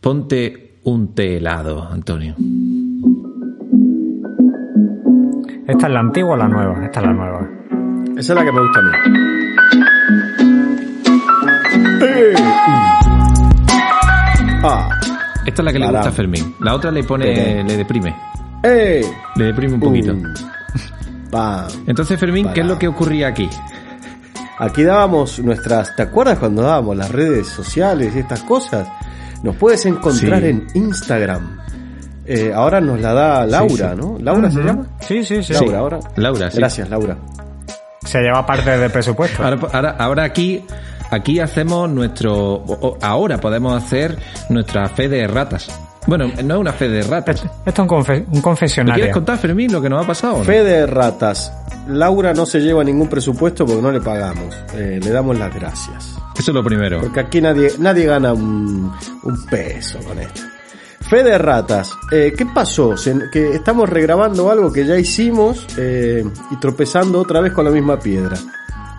Ponte un té helado, Antonio. ¿Esta es la antigua o la nueva? Esta es la nueva. Esa es la que me gusta a mí. Ah, Esta es la que le Caramba. gusta a Fermín. La otra le pone, le deprime. ¡eh! Le deprime un poquito. Um. Entonces, Fermín, ¿qué es lo que ocurría aquí? Aquí dábamos nuestras. ¿Te acuerdas cuando dábamos las redes sociales y estas cosas? Nos puedes encontrar Sí. en Instagram. Eh, ahora nos la da Laura, ¿no? ¿Laura se llama? Sí, sí, sí. Laura, ahora. Laura, sí. Gracias, Laura. Se lleva parte del presupuesto. Ahora, ahora, ahora aquí, aquí hacemos nuestro. Ahora podemos hacer nuestra fe de ratas. Bueno, no es una fe de ratas. Esto es un, confe- un ¿Me confesionario. quieres contar, Fermín, lo que nos ha pasado? no? Fe de ratas. Laura no se lleva ningún presupuesto porque no le pagamos. Eh, le damos las gracias. Eso es lo primero. Porque aquí nadie, nadie gana un, un peso con esto. Fe de ratas. Eh, ¿Qué pasó? Se- que estamos regrabando algo que ya hicimos eh, y tropezando otra vez con la misma piedra.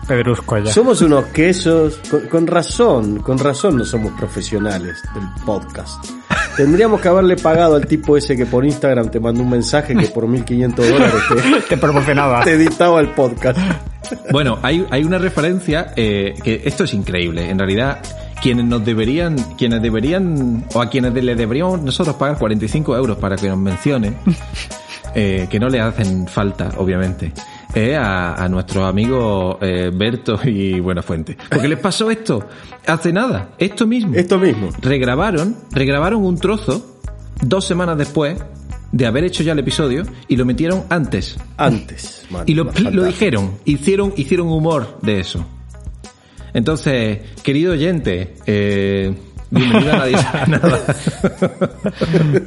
Pedrusco ya. Somos unos quesos, con, con razón, con razón no somos profesionales del podcast. Tendríamos que haberle pagado al tipo ese que por Instagram te mandó un mensaje que por 1500 dólares te, Te promocionaba. te editaba el podcast. Bueno, hay, hay una referencia eh, que esto es increíble. En realidad, quienes nos deberían, quienes deberían, o a quienes le deberíamos nosotros pagar 45 euros para que nos mencionen, eh, que no le hacen falta, obviamente, es a, a nuestros amigos eh, Berto y Buenafuente. Porque les pasó esto hace nada, esto mismo. Esto mismo. regrabaron, regrabaron un trozo dos semanas después de haber hecho ya el episodio y lo metieron antes. Antes. man, Y lo, dijeron, hicieron, hicieron humor de eso. Entonces, querido oyente, eh, bienvenido a Nadie Sabe Nada.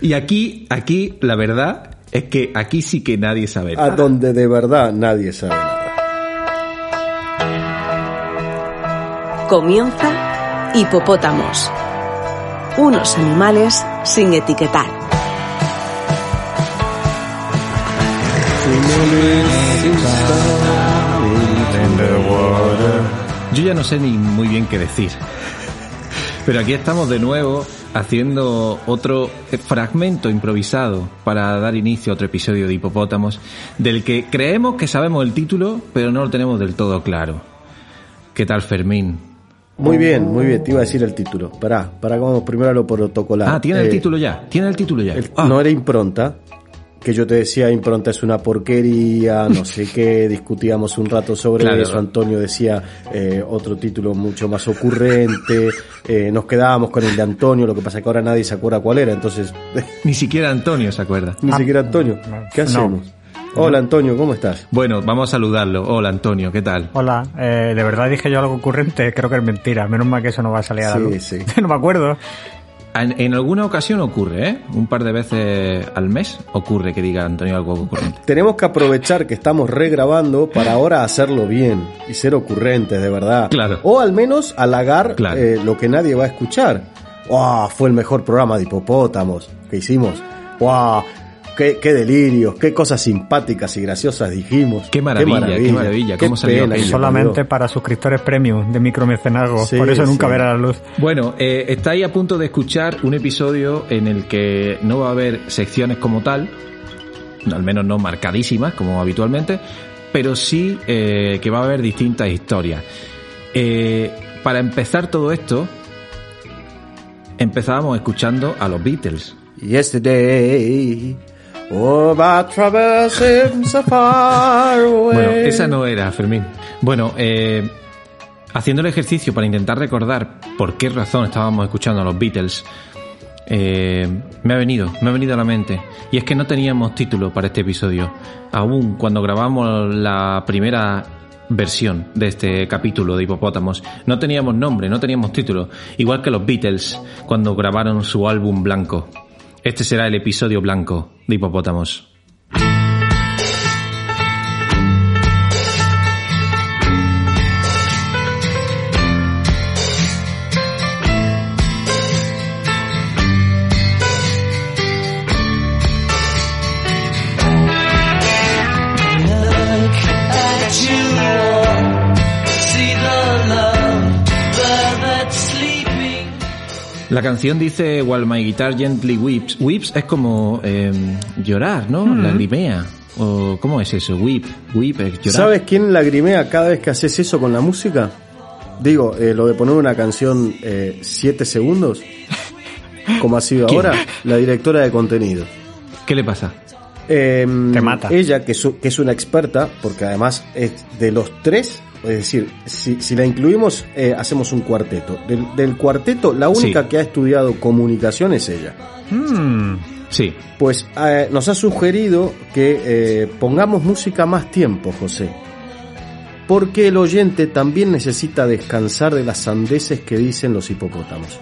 y aquí, aquí, la verdad es que aquí sí que nadie sabe A nada. donde de verdad nadie sabe nada. Comienza Hipopótamos. Unos animales sin etiquetar. Yo ya no sé ni muy bien qué decir. Pero aquí estamos de nuevo haciendo otro fragmento improvisado para dar inicio a otro episodio de Hipopótamos, del que creemos que sabemos el título, pero no lo tenemos del todo claro. ¿Qué tal, Fermín? Muy bien, muy bien. Te iba a decir el título. Pará, pará, vamos primero a lo protocolar. Ah, tiene el Eh, título ya, tiene el título ya. el- Ah, No era impronta. Que yo te decía, impronta es una porquería, no sé qué, discutíamos un rato sobre Claro. eso, Antonio decía eh, otro título mucho más ocurrente, eh, nos quedábamos con el de Antonio, lo que pasa es que ahora nadie se acuerda cuál era, entonces Ni siquiera Antonio se acuerda. ni Ah, siquiera Antonio. ¿Qué no. hacemos? Hola Antonio, ¿cómo estás? Bueno, vamos a saludarlo. Hola, Antonio, ¿qué tal? Hola, eh, de verdad dije yo algo ocurrente, creo que es mentira. Menos mal que eso no va a salir a la Sí, luz. sí. no me acuerdo. En, en alguna ocasión ocurre, ¿eh? Un par de veces al mes ocurre que diga Antonio algo ocurrente. Tenemos que aprovechar que estamos regrabando para ahora hacerlo bien y ser ocurrentes, de verdad. Claro. O al menos halagar Claro. eh, lo que nadie va a escuchar. ¡Wow! Fue el mejor programa de hipopótamos que hicimos. ¡Wow! Qué, qué delirios, qué cosas simpáticas y graciosas dijimos. Qué maravilla, qué maravilla, cómo salió pena Solamente para suscriptores premium de micromecenazgo. Sí, Por eso nunca sí. verá la luz. Bueno, eh, estáis a punto de escuchar un episodio en el que no va a haber secciones como tal, al menos no marcadísimas como habitualmente, pero sí eh, que va a haber distintas historias. Eh, para empezar todo esto, empezábamos escuchando a los Beatles. Yesterday, oh. Bueno, esa no era, Fermín. Bueno, eh, haciendo el ejercicio para intentar recordar por qué razón estábamos escuchando a los Beatles, eh, me ha venido, me ha venido a la mente. Y es que no teníamos título para este episodio. Aún cuando grabamos la primera versión de este capítulo de Hipopótamos. No teníamos nombre, no teníamos título, igual que los Beatles cuando grabaron su álbum blanco. Este será el episodio blanco de Hipopótamos. La canción dice While my guitar gently weeps. Weeps es como eh, llorar, ¿no? Lagrimea. ¿O cómo es eso? Weep. Weep es llorar. ¿Sabes quién lagrimea cada vez que haces eso con la música? Digo, eh, lo de poner una canción 7 segundos, como ha sido ¿Quién? ahora, la directora de contenido. ¿Qué le pasa? Eh, Te mata. Ella, que es, que es una experta, porque además es de los tres, es decir, si, si la incluimos, eh, hacemos un cuarteto. Del, del cuarteto, la única Sí. que ha estudiado comunicación es ella. Mm, Sí. Pues eh, nos ha sugerido que eh, pongamos música más tiempo, José. Porque el oyente también necesita descansar de las sandeces que dicen los hipopótamos.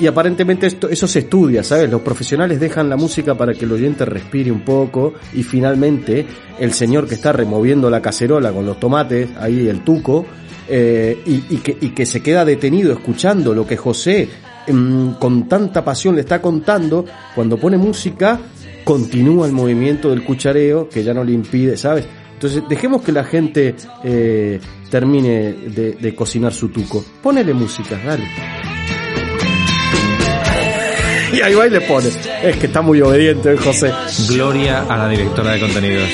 Y aparentemente eso se estudia, ¿sabes? Los profesionales dejan la música para que el oyente respire un poco y finalmente el señor que está removiendo la cacerola con los tomates, ahí el tuco, eh, y, y que, y que se queda detenido escuchando lo que José mm, con tanta pasión le está contando, cuando pone música continúa el movimiento del cuchareo que ya no le impide, ¿sabes? Entonces dejemos que la gente eh, termine de, de cocinar su tuco. Ponele música, dale. Y ahí va y le pone. Es que está muy obediente José. Gloria a la directora de contenidos.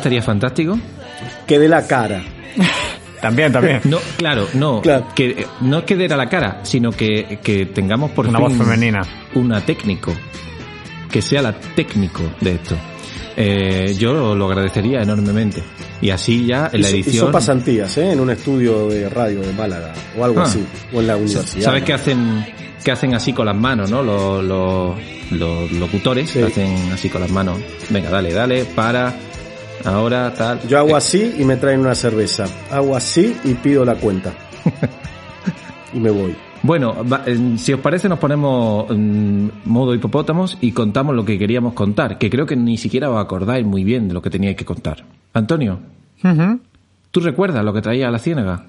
Estaría fantástico? Que de la cara. también, también. No, claro, no. Claro. Que, no es que dé a la cara, sino que, que tengamos por Una fin voz femenina. Una técnico. Que sea la técnico de esto. Eh, yo lo, lo agradecería enormemente. Y así ya en la edición. Hizo pasantías, ¿eh? En un estudio de radio de Málaga. O algo Ah. así. O en la universidad. ¿Sabes qué hacen, qué hacen así con las manos, no? Los, los, los locutores Sí. hacen así con las manos. Venga, dale, dale, para. Ahora, tal. Yo hago así y me traen una cerveza. Hago así y pido la cuenta. y me voy. Bueno, eh, si os parece nos ponemos en modo hipopótamos y contamos lo que queríamos contar, que creo que ni siquiera os acordáis muy bien de lo que teníais que contar. Antonio. ¿tú recuerdas lo que traía a la ciénaga?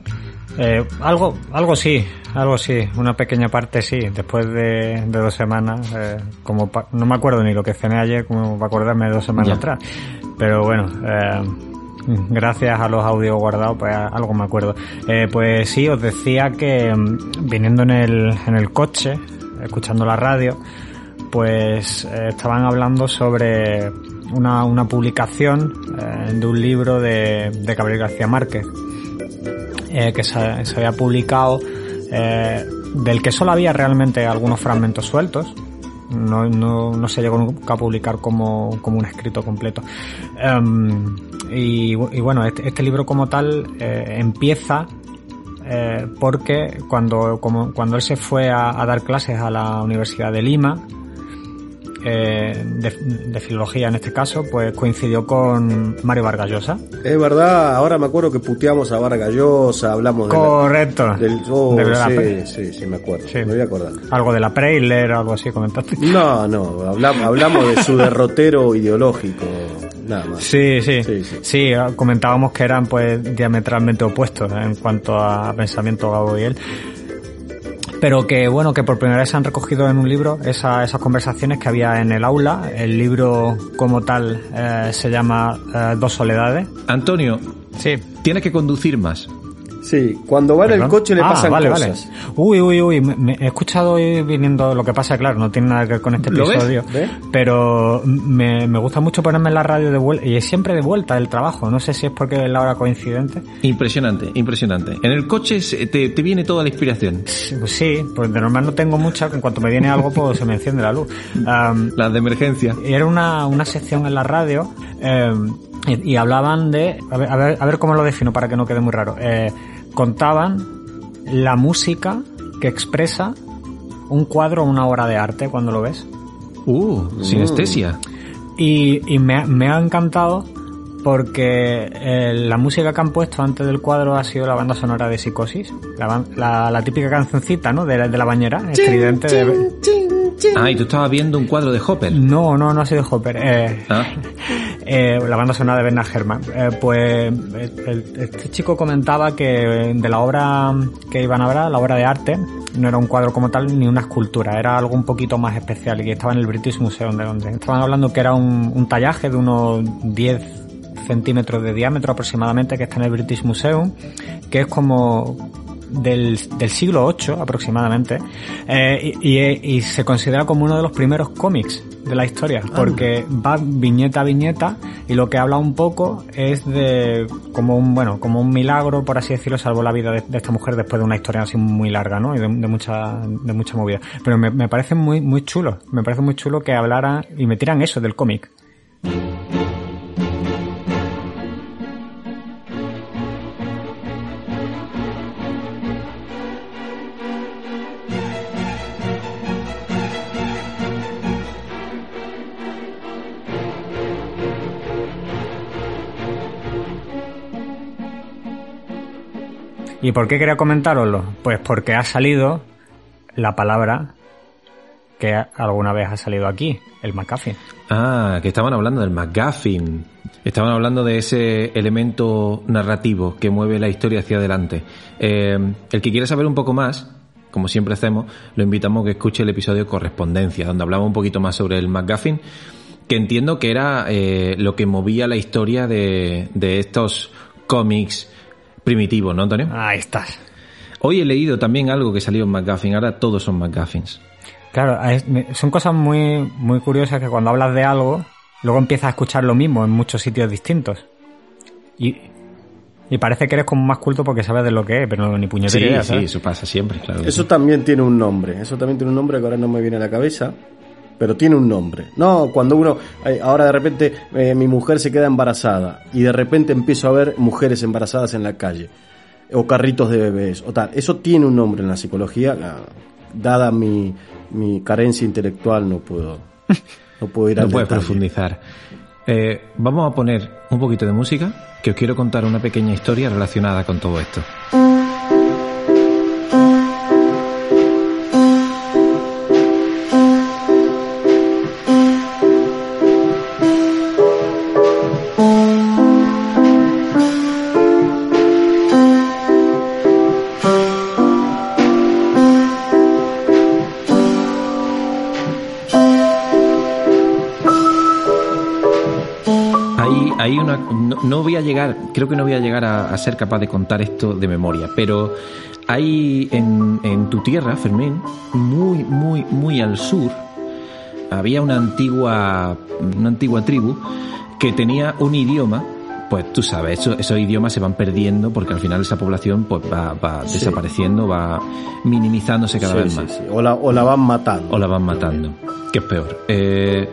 Eh, algo, algo sí, algo sí, una pequeña parte sí, después de, de dos semanas, eh, como pa- no me acuerdo ni lo que cené ayer, como para acordarme de dos semanas Ya. atrás, pero bueno, eh, gracias a los audios guardados, pues algo me acuerdo. Eh, pues sí, os decía que mm, viniendo en el, en el coche, escuchando la radio, pues eh, estaban hablando sobre una, una publicación de un libro de, de Gabriel García Márquez que se, se había publicado, del que solo había realmente algunos fragmentos sueltos. No, no, no se llegó nunca a publicar como, como un escrito completo. Em, y, bu- y bueno, este, este libro como tal eh, empieza eh, porque cuando, como, cuando él se fue a dar clases a la Universidad de Lima, eh, de, de filología en este caso, pues coincidió con Mario Vargas Llosa. Es verdad, ahora me acuerdo que puteamos a Vargas Llosa, hablamos de la- Correcto. del... oh, De la sí, pre- sí, sí, me acuerdo, Sí. me voy a acordar. Algo de la Preisler, algo así comentaste. No, no, hablamos, hablamos de su derrotero ideológico, nada más. Sí, sí, Sí, sí, sí. comentábamos que eran pues diametralmente opuestos en cuanto a pensamiento Gabo y él. Pero que bueno, que por primera vez se han recogido en un libro esa- esas conversaciones que había en el aula. El libro como tal eh, se llama eh, Dos Soledades. Antonio, Sí. tienes que conducir más. Sí, cuando va en el Perdón. coche le Ah, pasan vale, cosas. Vale. Uy, uy, uy, me, me he escuchado hoy viniendo, lo que pasa, claro, no tiene nada que ver con este ¿Lo ves? episodio, ¿Ves? pero me, me gusta mucho ponerme en la radio de vuelta, y es siempre de vuelta el trabajo, no sé si es porque es la hora coincidente. Impresionante, impresionante. En el coche te, te viene toda la inspiración. Sí, Pues sí, pues de normal no tengo mucha, que en cuanto me viene algo, pues se me enciende la luz. Am, Las de emergencia. era una, una sección en la radio eh, y, y hablaban de a ver, a ver a ver cómo lo defino para que no quede muy raro Eh, contaban la música que expresa un cuadro o una obra de arte cuando lo ves Uh, sinestesia. y, y me, ha- me ha encantado porque eh, la música que han puesto antes del cuadro ha sido la banda sonora de Psicosis la, ban- la, la típica cancioncita ¿no? de, la- de la bañera estridente de, Ah, y tú estabas viendo un cuadro de Hopper. no no no ha sido Hopper eh, Ah, Eh, la banda sonora de Bernard Herrmann. Eh, pues este chico comentaba que de la obra que iban a ver, la obra de arte, no era un cuadro como tal ni una escultura, era algo un poquito más especial y que estaba en el British Museum de Londres. Estaban hablando que era un, un tallaje de unos 10 centímetros de diámetro aproximadamente que está en el British Museum, que es como del, del siglo VIII aproximadamente eh, y, y- y se considera como uno de los primeros cómics de la historia porque va viñeta a viñeta y lo que habla un poco es de como un bueno como un milagro por así decirlo salvó la vida de, de esta mujer después de una historia así muy larga no y de, de mucha de mucha movida. Pero me, me parece muy muy chulo me parece muy chulo que hablara y me tiran eso del cómic ¿Y por qué quería comentároslo? Pues porque ha salido la palabra que alguna vez ha salido aquí, el McAfee. ah, que estaban hablando del McGuffin. Estaban hablando de ese elemento narrativo que mueve la historia hacia adelante. Eh, el que quiera saber un poco más, como siempre hacemos, lo invitamos a que escuche el episodio Correspondencia, donde hablamos un poquito más sobre el McGuffin, que entiendo que era eh, lo que movía la historia de, de estos cómics primitivos, ¿no, Antonio? Ahí estás. Hoy he leído también algo que salió en McGuffin, ahora todos son McGuffins. Claro, son cosas muy, muy curiosas que cuando hablas de algo, luego empiezas a escuchar lo mismo en muchos sitios distintos. Y, y parece que eres como más culto porque sabes de lo que es, pero no, ni Sí, puñetera idea, sí, ¿sabes? eso pasa siempre, claro. Eso sí. también tiene un nombre, eso también tiene un nombre que ahora no me viene a la cabeza, pero tiene un nombre. No, cuando uno, eh, ahora de repente eh, mi mujer se queda embarazada y de repente empiezo a ver mujeres embarazadas en la calle, o carritos de bebés, o tal. Eso tiene un nombre en la psicología, la- dada mi, mi carencia intelectual no puedo, no puedo ir No al puedes detalle. profundizar. Eh, vamos a poner un poquito de música, que os quiero contar una pequeña historia relacionada con todo esto. No, voy a llegar, creo que no voy a llegar a, a ser capaz de contar esto de memoria, pero hay en, en tu tierra, Fermín, muy, muy, muy al sur, había una antigua, una antigua tribu que tenía un idioma. Pues tú sabes, eso- esos idiomas se van perdiendo porque al final esa población pues va, va Sí. desapareciendo, va minimizándose cada Sí, vez más sí. O, la, o la van matando. o la van matando. ¿Qué es peor? Eh,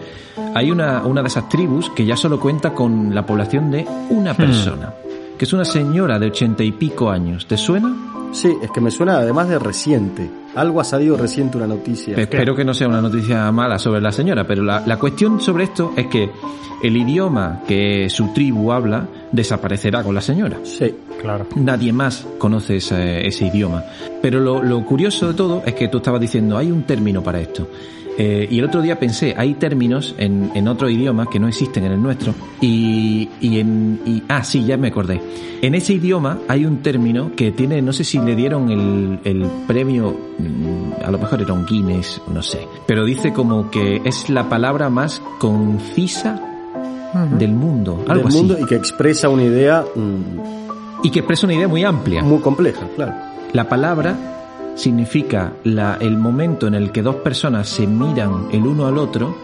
hay una, una de esas tribus que ya solo cuenta con la población de una persona, que es una señora de ochenta y pico años. ¿Te suena? Sí, es que me suena además de reciente. Algo ha salido reciente una noticia. Espero que no sea una noticia mala sobre la señora, pero la, la cuestión sobre esto es que el idioma que su tribu habla desaparecerá con la señora. Sí. Claro. Nadie más conoce ese, ese idioma. Pero lo, lo curioso de todo es que tú estabas diciendo, hay un término para esto. Eh, y el otro día pensé, hay términos en, en otros idiomas que no existen en el nuestro. Y, y en. y- ah, sí, ya me acordé. En ese idioma hay un término que tiene, no sé si le dieron el, el premio, mm, a lo mejor era un Guinness, no sé. Pero dice como que es la palabra más concisa del mundo. Algo del así. mundo y que expresa una idea mm, Y que expresa una idea muy amplia. muy compleja, claro. La palabra significa la- el momento en el que dos personas se miran el uno al otro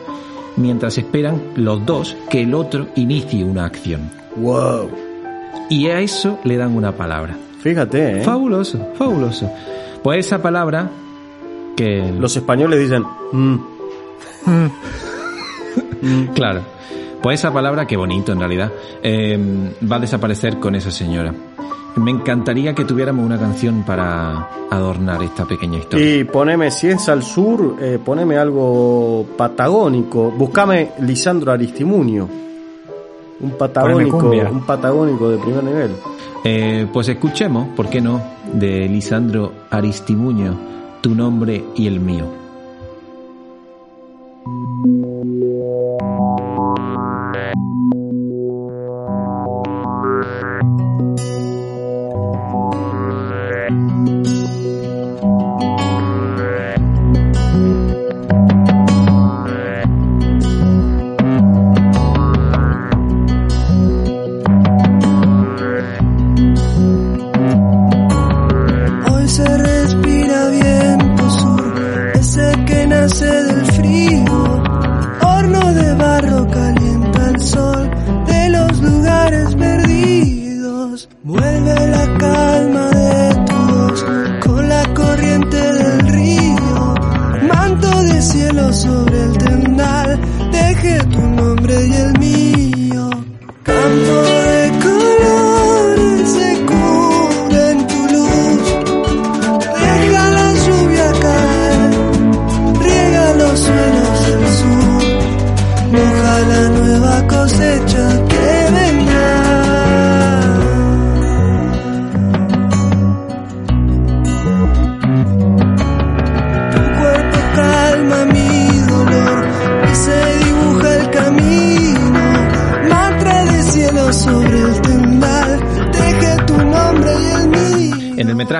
mientras esperan los dos que el otro inicie una acción. Wow. Y a eso le dan una palabra. Fíjate, ¿eh? Fabuloso, fabuloso. Pues esa palabra que... Los españoles dicen, mm, Claro. Pues esa palabra, qué bonito en realidad, eh, va a desaparecer con esa señora. Me encantaría que tuviéramos una canción para adornar esta pequeña historia. Y poneme, si es al sur, eh, poneme algo patagónico. Buscame Lisandro Aristimuño. Un patagónico, un patagónico de primer nivel. Eh, pues escuchemos, ¿por qué no?, de Lisandro Aristimuño, tu nombre y el mío.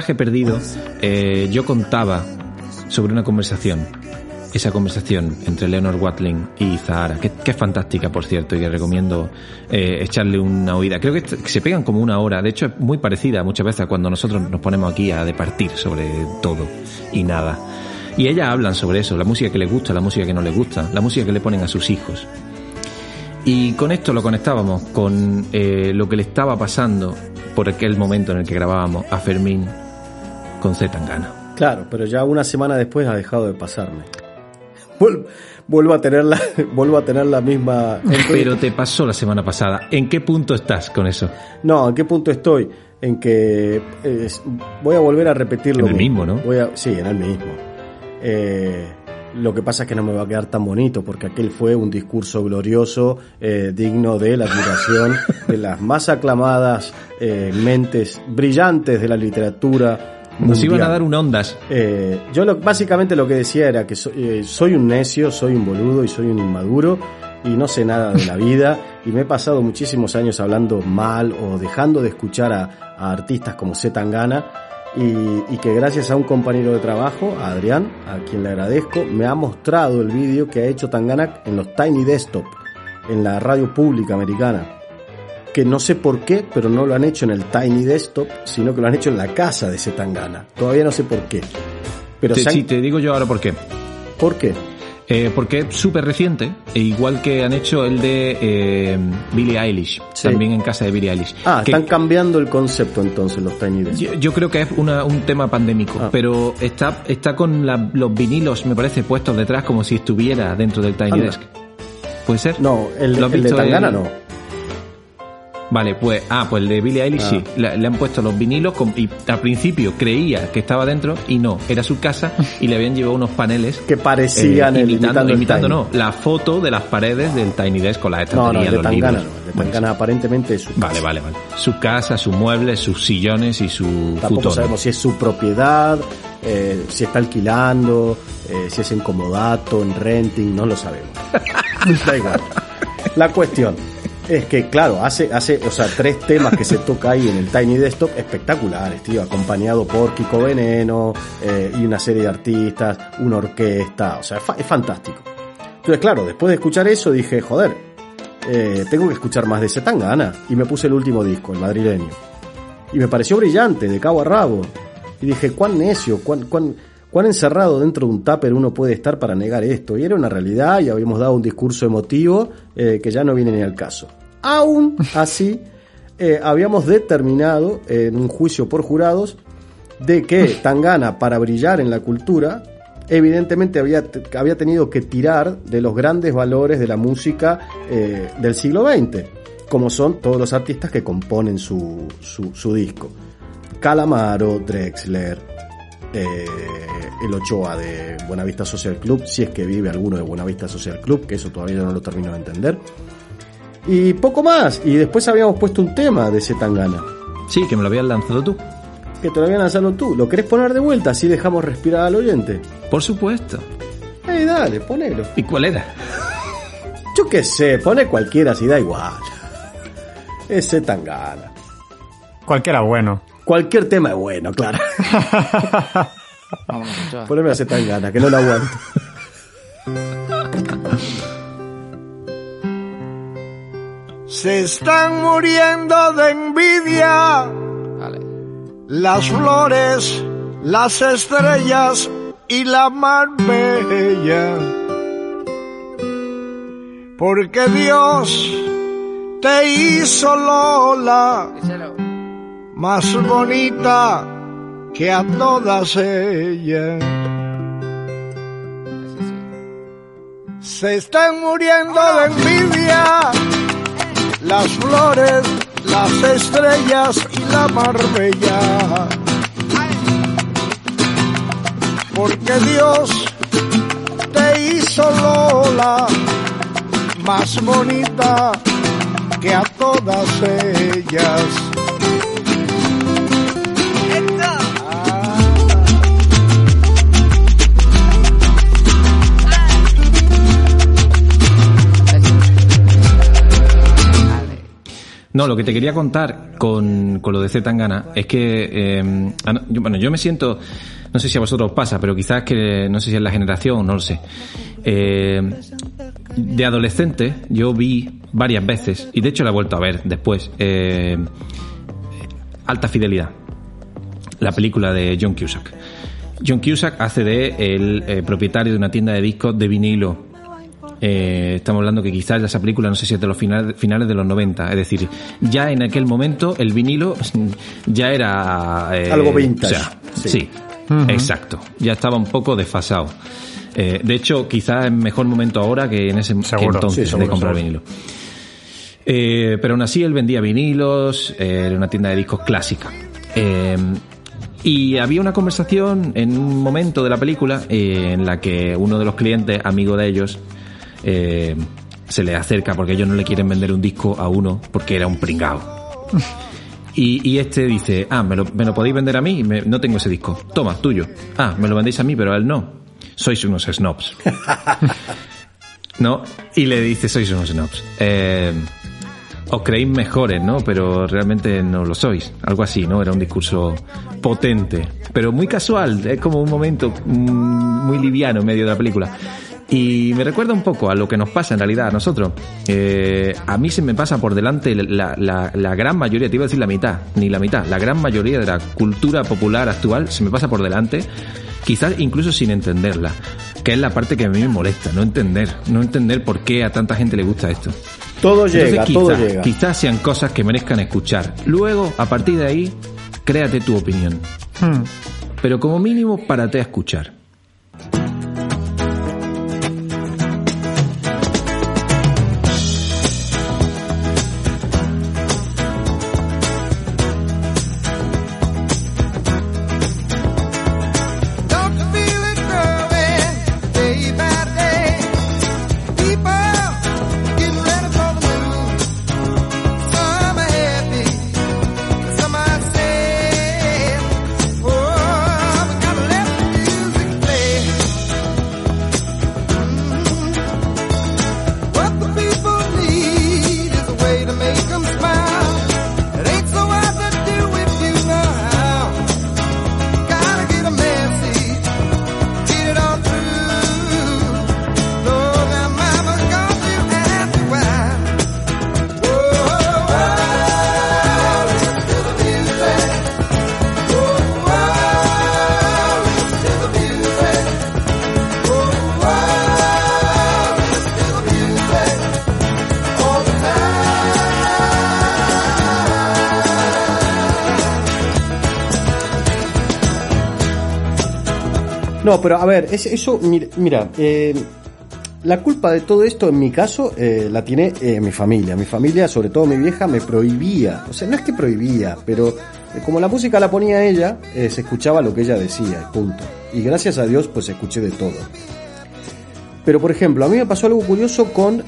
Perdido, eh, yo contaba sobre una conversación. Esa conversación entre Leonard Watling y Zahara, que, es fantástica, por cierto, y que recomiendo eh, echarle una oída. Creo que se pegan como una hora. De hecho, es muy parecida muchas veces a cuando nosotros nos ponemos aquí a departir sobre todo y nada. Y ellas hablan sobre eso, la música que les gusta, la música que no les gusta, la música que le ponen a sus hijos. Y con esto lo conectábamos con eh, lo que le estaba pasando por aquel momento en el que grabábamos a Fermín con Z Tangana. Claro, pero ya una semana después ha dejado de pasarme. Vuel- Vuelvo a tener la, vuelvo a tener la misma. Pero te pasó la semana pasada. ¿En qué punto estás con eso? No, ¿en qué punto estoy? En que eh, voy a volver a repetir lo En el mismo, ¿no? Voy a- sí, en el mismo. Eh, lo que pasa es que no me va a quedar tan bonito porque aquel fue un discurso glorioso, eh, digno de la admiración de las más aclamadas eh, mentes brillantes de la literatura. Nos iban a dar un ondas. Eh, yo lo- básicamente lo que decía era que so- eh, soy un necio, soy un boludo y soy un inmaduro y no sé nada de la vida y me he pasado muchísimos años hablando mal o dejando de escuchar a, a artistas como Z Tangana y, y que gracias a un compañero de trabajo, a Adrián, a quien le agradezco, me ha mostrado el vídeo que ha hecho Tangana en los Tiny Desktop, en la radio pública americana que no sé por qué, pero no lo han hecho en el Tiny Desktop, sino que lo han hecho en la casa de Zetangana. Todavía no sé por qué. Pero Te, han- sí, te digo yo ahora por qué. ¿Por qué? Eh, porque es súper reciente, e igual que han hecho el de eh, Billie Eilish, Sí. también en casa de Billie Eilish. Ah, Que- están cambiando el concepto entonces los Tiny Desktop. Yo, yo creo que es una- un tema pandémico, Ah. pero está, está con la- los vinilos, me parece, puestos detrás como si estuviera dentro del Tiny Anda. Desk. ¿Puede ser? No, el, ¿Lo has el de Tangana el- no. Vale, pues, ah, pues el de Billie Eilish Ah. sí. Le, le han puesto los vinilos con- y al principio creía que estaba dentro y no, era su casa y le habían llevado unos paneles Que parecían eh, imitando, imitando el imitando Tiny. no, la foto de las paredes del Tiny Desk con las No, no, estanterías, el de los Tangana no. libros. De Tangana aparentemente es su Vale, vale, vale. Su casa, sus muebles, sus sillones y su Tampoco futón. sabemos si es su propiedad, eh, si está alquilando, eh, si es en comodato, en renting, no lo sabemos. da igual. La cuestión es que, claro, hace, hace, o sea, tres temas que se toca ahí en el Tiny Desktop espectaculares, tío, acompañado por Kiko Veneno eh, y una serie de artistas, una orquesta, o sea, fa- es fantástico. Entonces, claro, después de escuchar eso dije, joder, eh, tengo que escuchar más de ese Tangana. Y me puse el último disco, el madrileño. Y me pareció brillante, de cabo a rabo. Y dije, cuán necio, cuán, cuán, cuán encerrado dentro de un tupper uno puede estar para negar esto. Y era una realidad y habíamos dado un discurso emotivo eh, que ya no viene ni al caso. Aún así, eh, habíamos determinado en un juicio por jurados de que Tangana, para brillar en la cultura, evidentemente había, había tenido que tirar de los grandes valores de la música eh, del siglo XX, como son todos los artistas que componen su, su, su disco. Calamaro, Drexler, eh, el Ochoa de Buenavista Social Club, si es que vive alguno de Buenavista Social Club, que eso todavía no lo termino de entender. Y poco más, y después habíamos puesto un tema de ese Tangana Sí, que me lo habías lanzado tú. que te lo habían lanzado tú. ¿Lo querés poner de vuelta? Así dejamos respirar al oyente. Por supuesto. ¡Ey, dale, ponelo! ¿Y cuál era? Yo qué sé, pone cualquiera si da igual. Ese Tangana. Cualquiera bueno. Cualquier tema es bueno, claro. Vámonos, Ochoa. Poneme a ese Tangana, que no lo aguanto. Se están muriendo de envidia Vale. las flores, las estrellas y la mar bella. Porque Dios te hizo Lola Díselo. Más bonita que a todas ellas. Se están muriendo de envidia las flores, las estrellas y la marbella. Porque Dios te hizo Lola más bonita que a todas ellas. No, lo que te quería contar con, con lo de Z Tangana es que, eh, ah, bueno, yo me siento, no sé si a vosotros os pasa, pero quizás que, no sé si es la generación, no lo sé. Eh, de adolescente yo vi varias veces, y de hecho la he vuelto a ver después, eh, Alta Fidelidad, la película de John Cusack. John Cusack hace de el eh, propietario de una tienda de discos de vinilo eh, estamos hablando que quizás esa película, no sé si es de los finales, finales de los 90, es decir, ya en aquel momento el vinilo ya era... eh, Algo vintage, o sea, sí. sí, exacto, ya estaba un poco desfasado. Eh, de hecho, quizás es mejor momento ahora que en ese que entonces Sí, seguro, de comprar seguro. vinilo. Eh, pero aún así él vendía vinilos, eh, era una tienda de discos clásica. Eh, y había una conversación en un momento de la película eh, en la que uno de los clientes, amigo de ellos, eh, se le acerca porque ellos no le quieren vender un disco a uno porque era un pringao. Y, y este dice, ah, ¿me lo, me lo podéis vender a mí? Me- no tengo ese disco. Toma, tuyo. Ah, me lo vendéis a mí, pero a él no. Sois unos snobs. ¿No? Y le dice, sois unos snobs. Eh, os creéis mejores, ¿no? Pero realmente no lo sois. Algo así, ¿no? Era un discurso potente, pero muy casual. Es como un momento mm, muy liviano en medio de la película. Y me recuerda un poco a lo que nos pasa en realidad a nosotros. Eh, a mí se me pasa por delante la, la- la gran mayoría, te iba a decir la mitad, ni la mitad, la gran mayoría de la cultura popular actual se me pasa por delante, quizás incluso sin entenderla, que es la parte que a mí me molesta, no entender, no entender por qué a tanta gente le gusta esto. Todo Entonces, llega, quizá- todo llega. Quizás sean cosas que merezcan escuchar. Luego, a partir de ahí, créate tu opinión. Hmm. Pero como mínimo, párate a escuchar. No, pero a ver, es- eso, mir- mira, eh, la culpa de todo esto, en mi caso, eh, la tiene eh, mi familia. Mi familia, sobre todo mi vieja, me prohibía. O sea, no es que prohibía, pero como la música la ponía ella, se escuchaba lo que ella decía, punto. Y gracias a Dios, pues escuché de todo. Pero, por ejemplo, a mí me pasó algo curioso con...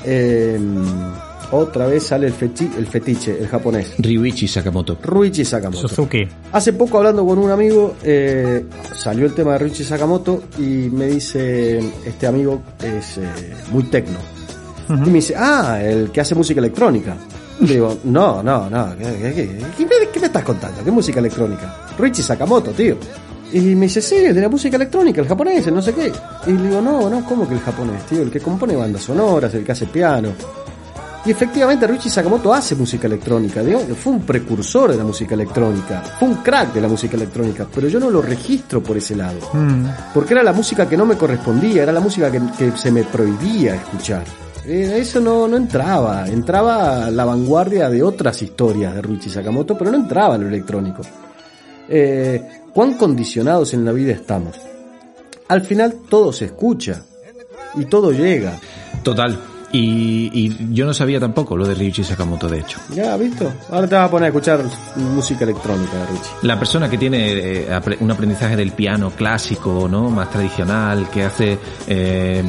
otra vez sale el, feti- el fetiche, el japonés. Ryuichi Sakamoto. Ruichi Sakamoto. Suzuki. Hace poco hablando con un amigo, eh, salió el tema de Richie Sakamoto y me dice, este amigo es eh, muy tecno. Y me dice, ah, el que hace música electrónica. Le digo, no, no, no, ¿qué, qué- qué- qué me, qué me estás contando? ¿Qué música electrónica? Richie Sakamoto, tío. Y me dice, sí, el de la música electrónica, el japonés, el no sé qué. Y le digo, no, no, ¿cómo que el japonés, tío? El que compone bandas sonoras, el que hace piano. Y efectivamente Richie Sakamoto hace música electrónica, digamos, fue un precursor de la música electrónica, fue un crack de la música electrónica, pero yo no lo registro por ese lado, Mm. porque era la música que no me correspondía, era la música que, que se me prohibía escuchar. Eh, Eso no, no entraba, entraba la vanguardia de otras historias de Richie Sakamoto, pero no entraba en lo electrónico. Eh, ¿Cuán condicionados en la vida estamos? Al final todo se escucha y todo llega. Total. Y, y yo no sabía tampoco lo de Ryuichi Sakamoto, de hecho. ¿Ya, visto? Ahora te vas a poner a escuchar música electrónica de Richie. La persona que tiene eh, un aprendizaje del piano clásico, ¿no? Más tradicional, que hace... Eh,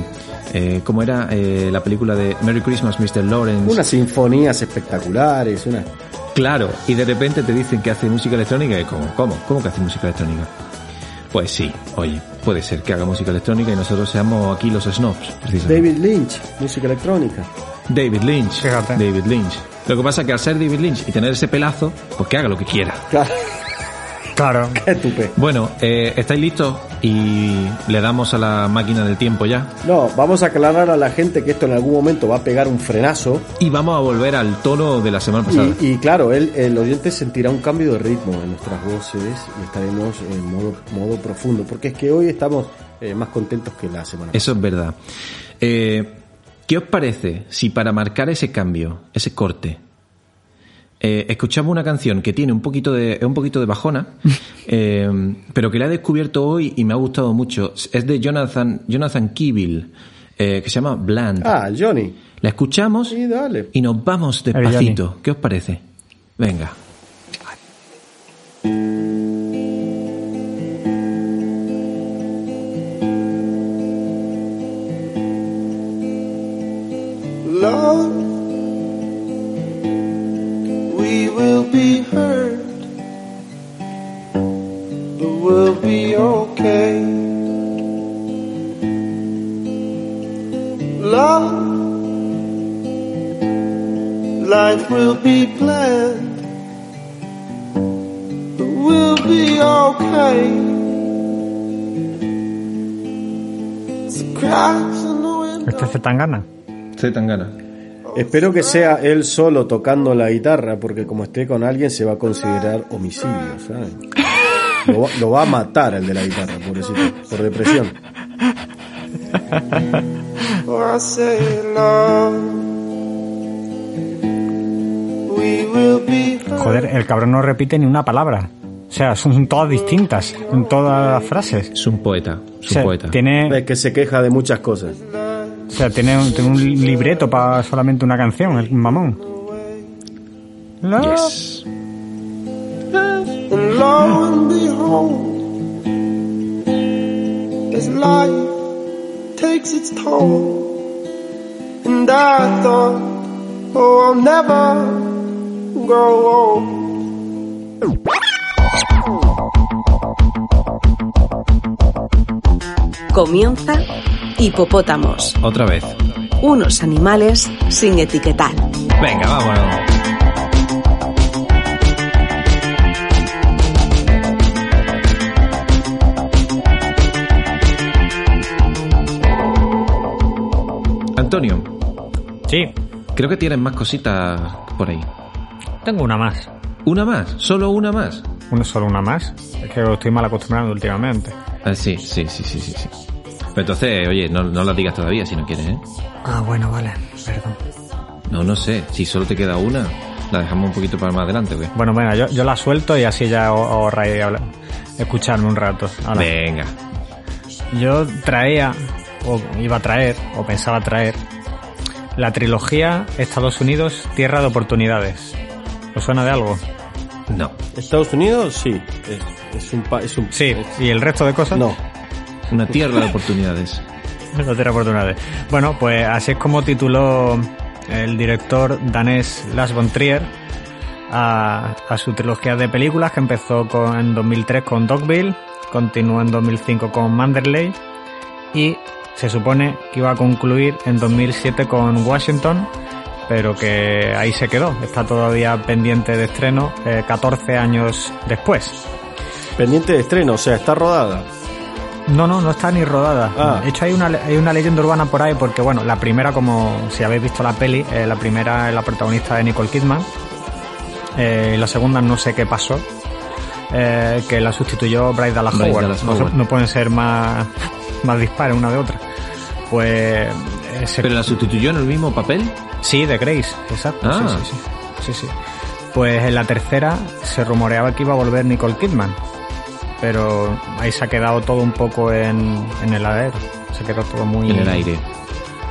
eh, ¿Cómo era eh, la película de Merry Christmas, Mr. Lawrence? Unas sinfonías espectaculares, una... Claro, y de repente te dicen que hace música electrónica y ¿cómo? ¿Cómo? ¿Cómo que hace música electrónica? Pues sí, oye, puede ser que haga música electrónica y nosotros seamos aquí los snobs, precisamente. David Lynch, música electrónica. David Lynch. Fíjate. David Lynch. Lo que pasa es que al ser David Lynch y tener ese pelazo, pues que haga lo que quiera. Claro, Claro. qué tupe. Bueno, eh, ¿estáis listos? Y le damos a la máquina del tiempo ya. No, vamos a aclarar a la gente que esto en algún momento va a pegar un frenazo. Y vamos a volver al tono de la semana pasada. Y, y claro, él, el oyente sentirá un cambio de ritmo en nuestras voces y estaremos en modo, modo profundo. Porque es que hoy estamos eh, más contentos que la semana Eso es verdad. Eh, ¿Qué os parece si para marcar ese cambio, ese corte, eh, escuchamos una canción que tiene un poquito de, un poquito de bajona, eh, pero que la he descubierto hoy y me ha gustado mucho? Es de Jonathan, Jonathan Kibil, eh, que se llama Bland. Ah, Johnny. La escuchamos Sí, dale. y nos vamos despacito. ¿Qué os parece? Venga. Gana. Espero que sea él solo tocando la guitarra, porque como esté con alguien se va a considerar homicidio, ¿sabes? Lo, va- lo va a matar el de la guitarra, pobrecito, por depresión. Joder, el cabrón no repite ni una palabra. O sea, son todas distintas en todas las frases. Es un poeta. Es O un sea, poeta. tiene, Es que se queja de muchas cosas. O sea, tiene, un, tiene un libreto para solamente una canción, el mamón. Yes. And I thought, oh, I'll never grow old. Comienza Hipopótamos, Otra vez. unos animales sin etiquetar. Venga, vámonos. Antonio, Sí, creo que tienes más cositas por ahí. tengo una más. ¿Una más? ¿Solo una más? Una, solo una más. Es que estoy mal acostumbrado últimamente. Ah, sí, sí, sí, sí, sí. sí. Pero entonces, oye, no, no la digas todavía si no quieres, ¿eh? Ah, bueno, vale. Perdón. No, no sé. Si solo te queda una, la dejamos un poquito para más adelante, ¿o qué? Bueno, venga, yo, yo la suelto y así ya os ahorráis escucharme un rato. Venga. Yo traía, o iba a traer, o pensaba traer, la trilogía Estados Unidos, Tierra de Oportunidades. ¿Os suena de algo? No. Estados Unidos, sí. Es, es un, pa- es un Sí, es- ¿y el resto de cosas? no. Una tierra de oportunidades. No tiene oportunidades. Bueno, pues así es como tituló el director danés Lars von Trier a, a su trilogía de películas que empezó con, en 2003 con Dogville, continuó en 2005 con Manderley y se supone que iba a concluir en 2007 con Washington, pero que ahí se quedó. Está todavía pendiente de estreno eh, 14 años después. Pendiente de estreno, o sea, está rodada. No, no, no está ni rodada. Ah. De hecho, hay una, hay una leyenda urbana por ahí porque, bueno, la primera, como si habéis visto la peli, eh, la primera es la protagonista de Nicole Kidman. Eh, y la segunda no sé qué pasó. eh, que la sustituyó Bryce Dallas Howard. Dallas No, se- Howard. no pueden ser más, más dispares una de otra. Pues... se- ¿Pero la sustituyó en el mismo papel? Sí, de Grace, exacto. Ah. Sí, sí, sí. Sí, sí. Pues en la tercera se rumoreaba que iba a volver Nicole Kidman. Pero ahí se ha quedado todo un poco en, en el aire. Se quedó todo muy... En el aire.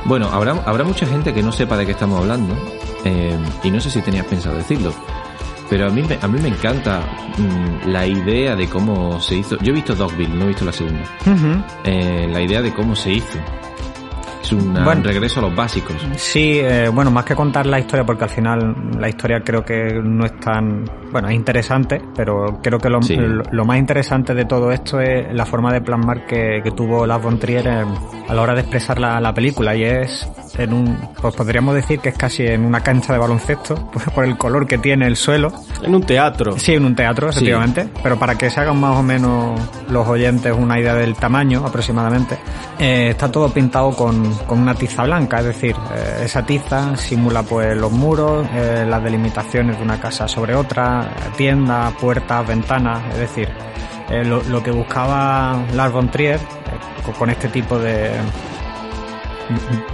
Bueno, habrá, habrá mucha gente que no sepa de qué estamos hablando. eh, y no sé si tenías pensado decirlo. Pero a mí, me- a mí me encanta mm, la idea de cómo se hizo. Yo he visto Dogville, no he visto la segunda. Eh, la idea de cómo se hizo. Es una- Bueno. un regreso a los básicos. Sí, eh, bueno, más que contar la historia, porque al final la historia creo que no es tan, bueno, es interesante, pero creo que lo, Sí. lo, lo más interesante de todo esto es la forma de plasmar que, que tuvo Lars von Trier eh, a la hora de expresar la, la película y es en un, pues podríamos decir que es casi en una cancha de baloncesto, pues por el color que tiene el suelo. En un teatro. Sí, en un teatro, Sí. efectivamente, pero para que se hagan más o menos los oyentes una idea del tamaño aproximadamente, eh, está todo pintado con, con una tiza blanca, es decir, eh, esa tiza simula pues los muros, eh, las delimitaciones de una casa sobre otra, tiendas, puertas, ventanas, es decir, eh, lo, lo que buscaba Lars von Trier con- con este tipo de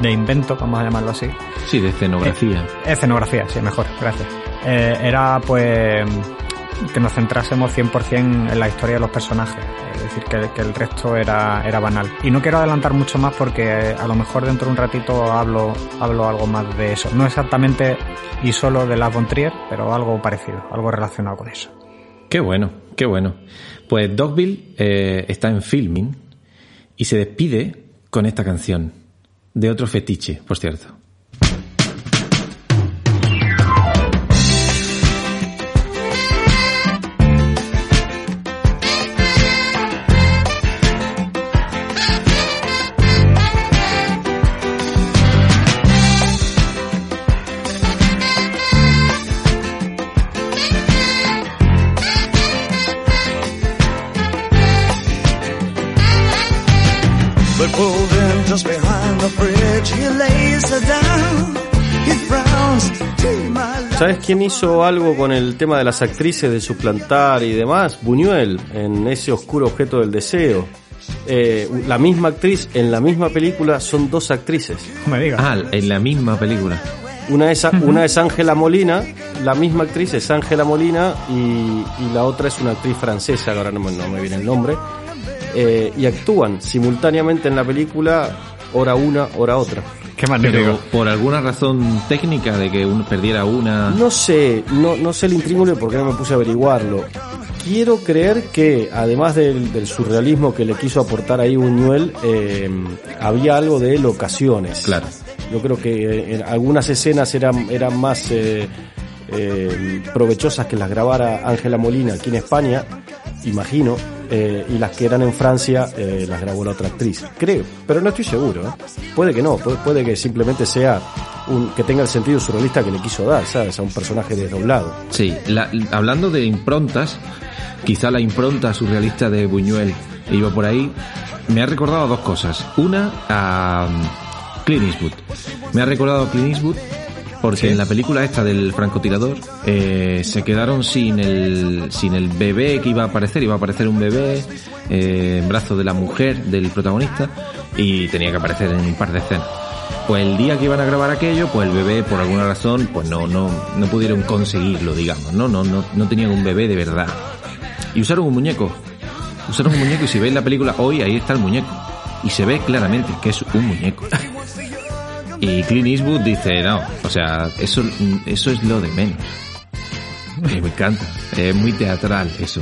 de invento, vamos a llamarlo así, Sí, de escenografía. Escenografía, sí, mejor, gracias. Era pues que nos centrásemos 100% en la historia de los personajes, es decir, que, el resto era, era banal. Y no quiero adelantar mucho más porque eh, a lo mejor dentro de un ratito hablo, hablo algo más de eso. No exactamente y solo de la von Trier, pero algo parecido, algo relacionado con eso. Qué bueno, qué bueno. Pues Dogville eh, está en filming y se despide con esta canción de otro fetiche, por cierto. ¿Sabes quién hizo algo con el tema de las actrices de suplantar y demás? Buñuel, en ese oscuro objeto del deseo. Eh, la misma actriz en la misma película son dos actrices. No me digas. Ah, en la misma película. Una es, una es Ángela Molina, la misma actriz es Ángela Molina y, y la otra es una actriz francesa, que ahora no me, no me viene el nombre, eh, y actúan simultáneamente en la película, hora una, hora otra. Qué Pero magnífico. por alguna razón técnica de que uno perdiera una... No sé, no, no sé el intríngulo porque no me puse a averiguarlo. Quiero creer que, además del, del surrealismo que le quiso aportar ahí Buñuel, eh, había algo de locaciones. Claro. Yo creo que eh, en algunas escenas eran, eran más eh, eh, provechosas que las grabara Ángela Molina aquí en España, imagino, eh, y las que eran en Francia eh, las grabó la otra actriz. Creo, pero no estoy seguro. ¿eh? Puede que no, puede, puede que simplemente sea un, que tenga el sentido surrealista que le quiso dar, ¿sabes? A un personaje desdoblado. Sí, la- hablando de improntas, quizá la impronta surrealista de Buñuel iba por ahí, me ha recordado dos cosas. Una, a um, Clint Eastwood. Me ha recordado a porque en la película esta del francotirador eh, se quedaron sin el, sin el bebé que iba a aparecer, iba a aparecer un bebé eh, en brazos de la mujer del protagonista y tenía que aparecer en un par de escenas. Pues el día que iban a grabar aquello, pues el bebé por alguna razón, pues no, no, no pudieron conseguirlo, digamos, ¿no? No, no, no tenían un bebé de verdad. Y usaron un muñeco. Usaron un muñeco y si veis la película hoy, ahí está el muñeco. y se ve claramente que es un muñeco. Y Clint Eastwood dice, no, o sea, eso, eso es lo de menos. Y me encanta, es muy teatral eso.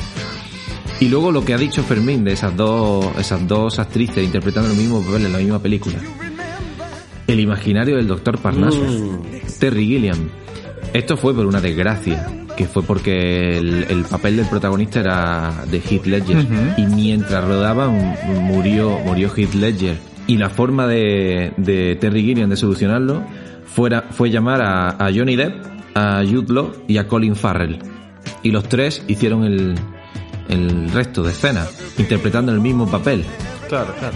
Y luego lo que ha dicho Fermín de esas dos, esas dos actrices interpretando el mismo papel en la misma película. El imaginario del doctor Parnassus, Terry Gilliam. Esto fue por una desgracia, que fue porque el, el papel del protagonista era de Heath Ledger. Y mientras rodaban murió, murió Heath Ledger. Y la forma de, de Terry Gilliam de solucionarlo fuera, fue llamar a, a Johnny Depp, a Jude Law y a Colin Farrell. Y los tres hicieron el, el resto de escenas, interpretando el mismo papel. Claro, claro.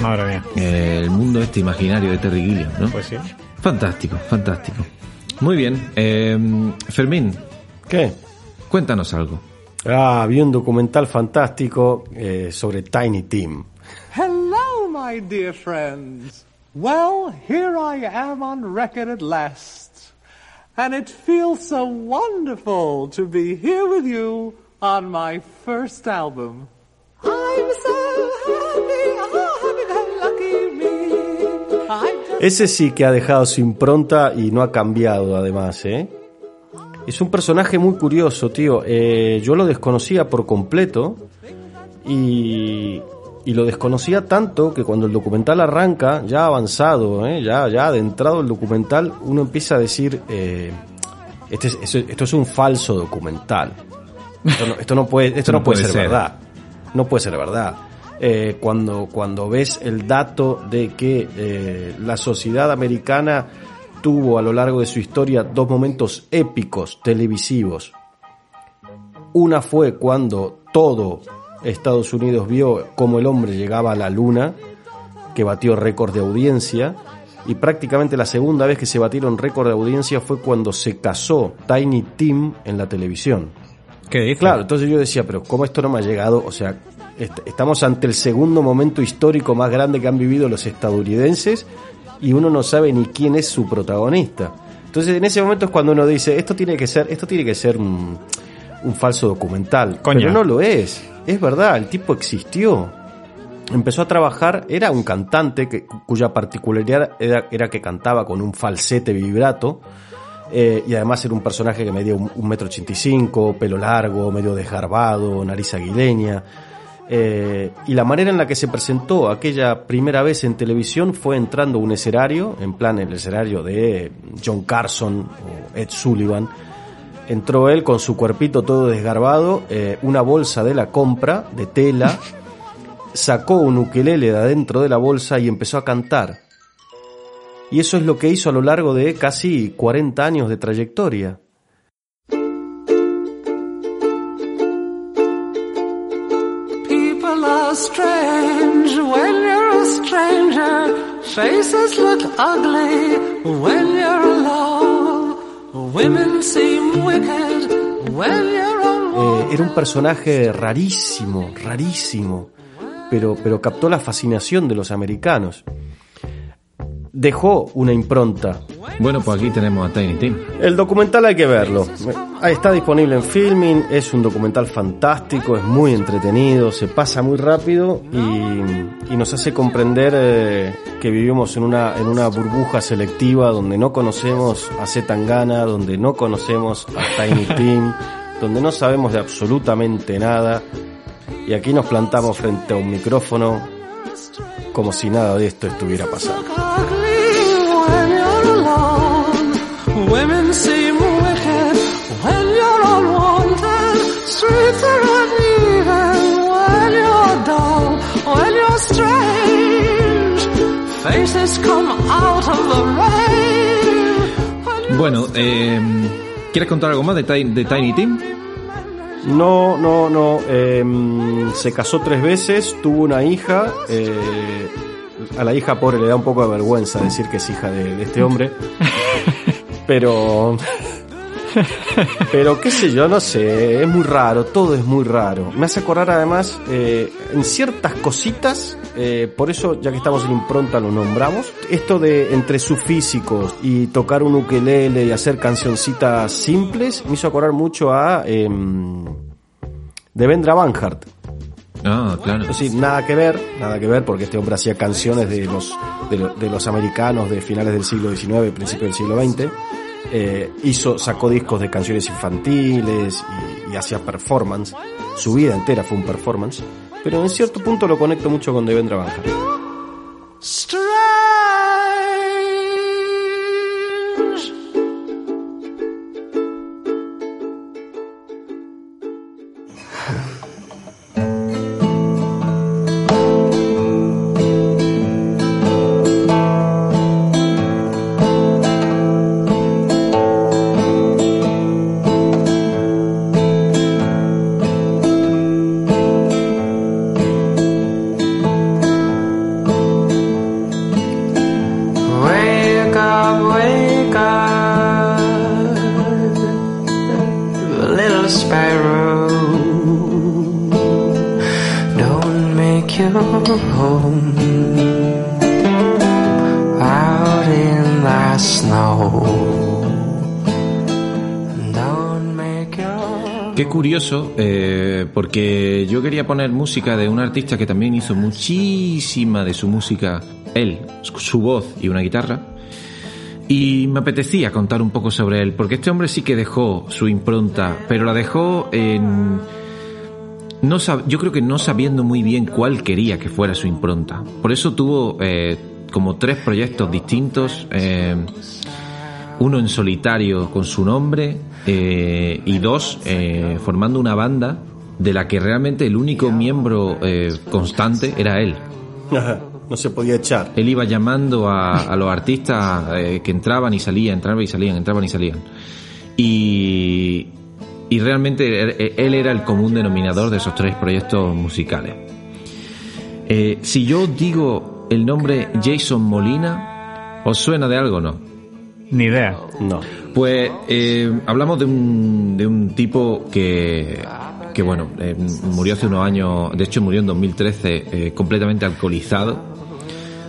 Madre mía. Eh, el mundo este imaginario de Terry Gilliam, ¿no? Pues sí. Fantástico, fantástico. Muy bien. eh, Fermín, ¿Qué? cuéntanos algo. Ah, vi un documental fantástico eh, sobre Tiny Tim. My dear friends. Well, here I am on record at last. And it feels so wonderful to be here with you on my first album. I'm so happy, oh, happy, lucky me. Ese sí que ha dejado su impronta y no ha cambiado además, ¿eh? Es un personaje muy curioso, tío. Eh, yo lo desconocía por completo y, y lo desconocía tanto que cuando el documental arranca, ya avanzado, ¿eh? ya, ya adentrado el documental, uno empieza a decir, eh, este es- esto es un falso documental. Esto no, esto no puede, esto no, puede, ser, verdad. No puede ser verdad. Eh, cuando, cuando ves el dato de que la sociedad americana tuvo a lo largo de su historia dos momentos épicos televisivos. Una fue cuando todo Estados Unidos vio cómo el hombre llegaba a la luna, que batió récord de audiencia, y prácticamente la segunda vez que se batieron récord de audiencia fue cuando se casó Tiny Tim en la televisión. ¿Qué dices? Claro, entonces yo decía, pero ¿cómo esto no me ha llegado? O sea, est- estamos ante el segundo momento histórico más grande que han vivido los estadounidenses y uno no sabe ni quién es su protagonista. Entonces en ese momento es cuando uno dice, esto tiene que ser, esto tiene que ser un, un falso documental. Pero no lo es. Es verdad, el tipo existió. Empezó a trabajar, era un cantante cuya particularidad era, que cantaba con un falsete vibrato. Eh, y además era un personaje que medía un, un metro ochenta y cinco, pelo largo, medio desgarbado, nariz aguileña. Eh, y la manera en la que se presentó aquella primera vez en televisión fue entrando un escenario, en plan el escenario de John Carson o Ed Sullivan. Entró él con su cuerpito todo desgarbado, eh, una bolsa de la compra de tela, sacó un ukelele de adentro de la bolsa y empezó a cantar. Y eso es lo que hizo a lo largo de casi 40 años de trayectoria. People are strange when you're a stranger. Faces look ugly when you're. Eh, era un personaje rarísimo, rarísimo, pero, pero captó la fascinación de los americanos. Dejó una impronta. Bueno, pues aquí tenemos a Tiny Tim. El documental hay que verlo. Ahí está disponible en Filming, es un documental fantástico, es muy entretenido, se pasa muy rápido y, y nos hace comprender eh, que vivimos en una, en una burbuja selectiva donde no conocemos a Zetangana, donde no conocemos a Tiny Tim, donde no sabemos de absolutamente nada y aquí nos plantamos frente a un micrófono como si nada de esto estuviera pasando. Bueno, eh, ¿quieres contar algo más de, de Tiny Tim? No, no, no. em, se casó tres veces, tuvo una hija. eh, a la hija pobre le da un poco de vergüenza decir que es hija de, de este hombre. Pero. Pero qué sé yo, no sé, es muy raro, todo es muy raro. Me hace acordar además eh, en ciertas cositas, eh, por eso ya que estamos en impronta lo nombramos, esto de entre sus físicos y tocar un ukelele y hacer cancioncitas simples, me hizo acordar mucho a em, de Vendra Van Hart. Ah, claro. Decir, nada que ver, nada que ver, porque este hombre hacía canciones de los, de, lo- de los americanos de finales del siglo XIX, principios del siglo XX. Eh, hizo, sacó discos de canciones infantiles y, hacía performance. Su vida entera fue un performance. Pero en cierto punto lo conecto mucho con Devendra Banhart. Quería poner música de un artista que también hizo muchísima de su música, él, su- voz y una guitarra. Y me apetecía contar un poco sobre él, porque este hombre sí que dejó su impronta, pero la dejó en... No sab- yo creo que no sabiendo muy bien cuál quería que fuera su impronta. Por eso tuvo eh, como tres proyectos distintos. eh, uno en solitario con su nombre eh, y dos formando una banda de la que realmente el único miembro eh, constante era él. no se podía echar. Él iba llamando a, a los artistas eh, que entraban y salían, entraban y salían, entraban y salían. Y, y realmente él, él era el común denominador de esos tres proyectos musicales. Eh, si yo digo el nombre Jason Molina, ¿os suena de algo o no? Ni idea. No. Pues eh, hablamos de un, de un tipo que, que bueno, eh, murió hace unos años, de hecho murió en 2013 eh, completamente alcoholizado,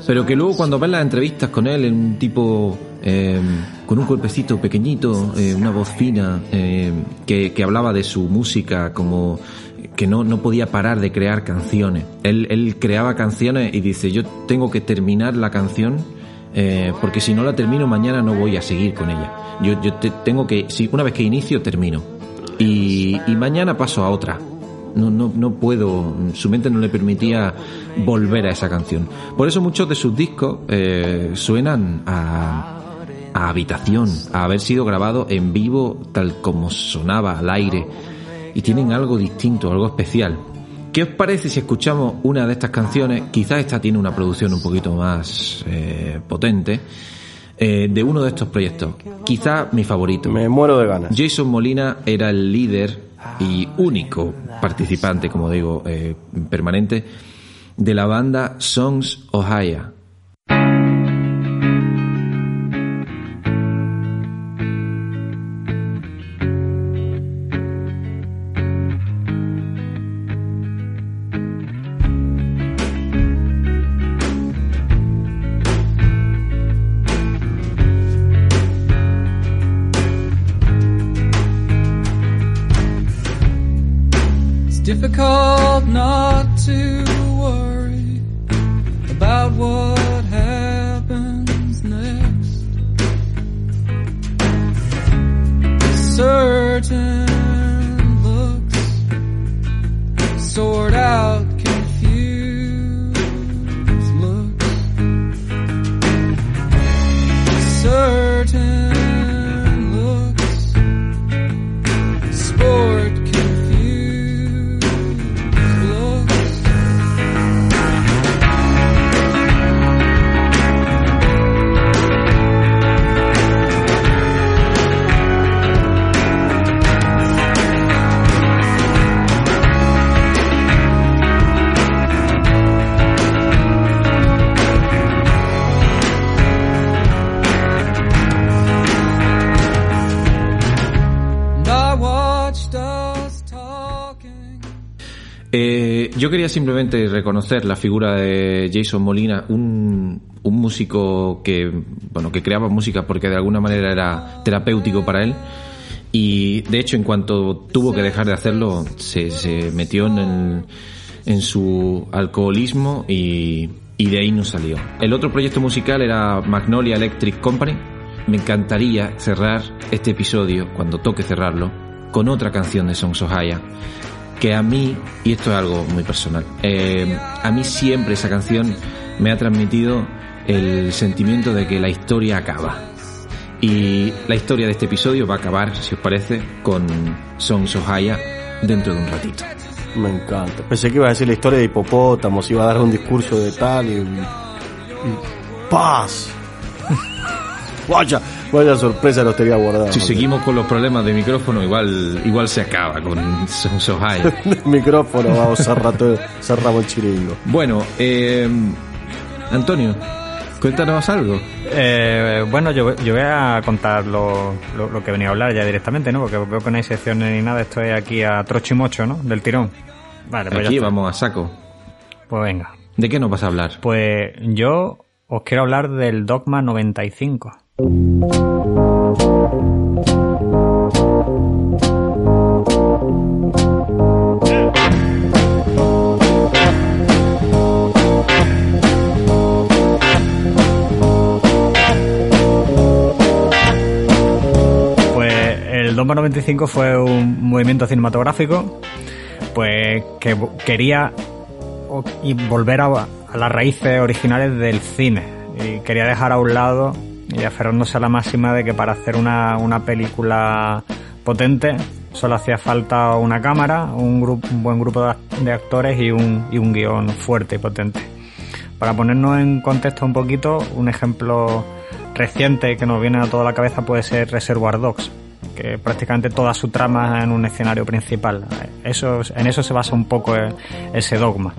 pero que luego cuando ves las entrevistas con él, un tipo eh, con un cuerpecito pequeñito, eh, una voz fina, eh, que, que hablaba de su música como que no, no podía parar de crear canciones. Él, él creaba canciones y dice, yo tengo que terminar la canción eh, porque si no la termino mañana no voy a seguir con ella. Yo, yo te- tengo que, si una vez que inicio, termino. Y, y mañana paso a otra. No, no, no puedo, su mente no le permitía volver a esa canción. Por eso muchos de sus discos eh, suenan a, a habitación, a haber sido grabados en vivo tal como sonaba al aire. Y tienen algo distinto, algo especial. ¿Qué os parece si escuchamos una de estas canciones? Quizás esta tiene una producción un poquito más eh, potente. Eh, de uno de estos proyectos. Quizá mi favorito. Me muero de ganas. Jason Molina era el líder y único participante, como digo, eh, permanente, de la banda Songs Ohio. Yo quería simplemente reconocer la figura de Jason Molina, un, músico que, bueno, que creaba música porque de alguna manera era terapéutico para él. Y de hecho, en cuanto tuvo que dejar de hacerlo, se, metió en su alcoholismo y, de ahí no salió. El otro proyecto musical era Magnolia Electric Company. Me encantaría cerrar este episodio, cuando toque cerrarlo, con otra canción de Songs of que a mí, y esto es algo muy personal, eh, a mí siempre esa canción me ha transmitido el sentimiento de que la historia acaba. Y la historia de este episodio va a acabar, si os parece, con Songs of Haya dentro de un ratito. Me encanta. Pensé que iba a decir la historia de hipopótamos, iba a dar un discurso de tal y. y- ¡Paz! vaya, vaya sorpresa nos tenía guardado. Si seguimos con los problemas de micrófono, igual, igual se acaba con. El micrófono, vamos, cerramos el chiringo. Bueno, eh, Antonio, cuéntanos algo. Eh, bueno, yo, yo voy a contar lo, lo, lo que venía a hablar ya directamente, ¿no? Porque veo que no hay secciones ni nada, estoy aquí a trocho y mocho, ¿no? Del tirón. Vale, pues ya Aquí está. vamos a saco. Pues venga. ¿De qué nos vas a hablar? Pues yo os quiero hablar del Dogma 95. Pues el Dogma 95 fue un movimiento cinematográfico pues que quería volver a, a las raíces originales del cine. Y quería dejar a un lado y aferrándose a la máxima de que para hacer una, una película potente solo hacía falta una cámara, un, grupo, un buen grupo de act- de actores y un, y un guion fuerte y potente. Para ponernos en contexto un poquito, un ejemplo reciente que nos viene a toda la cabeza puede ser Reservoir Dogs, que prácticamente toda su trama es en un escenario principal. Eso, en eso se basa un poco eh, ese dogma.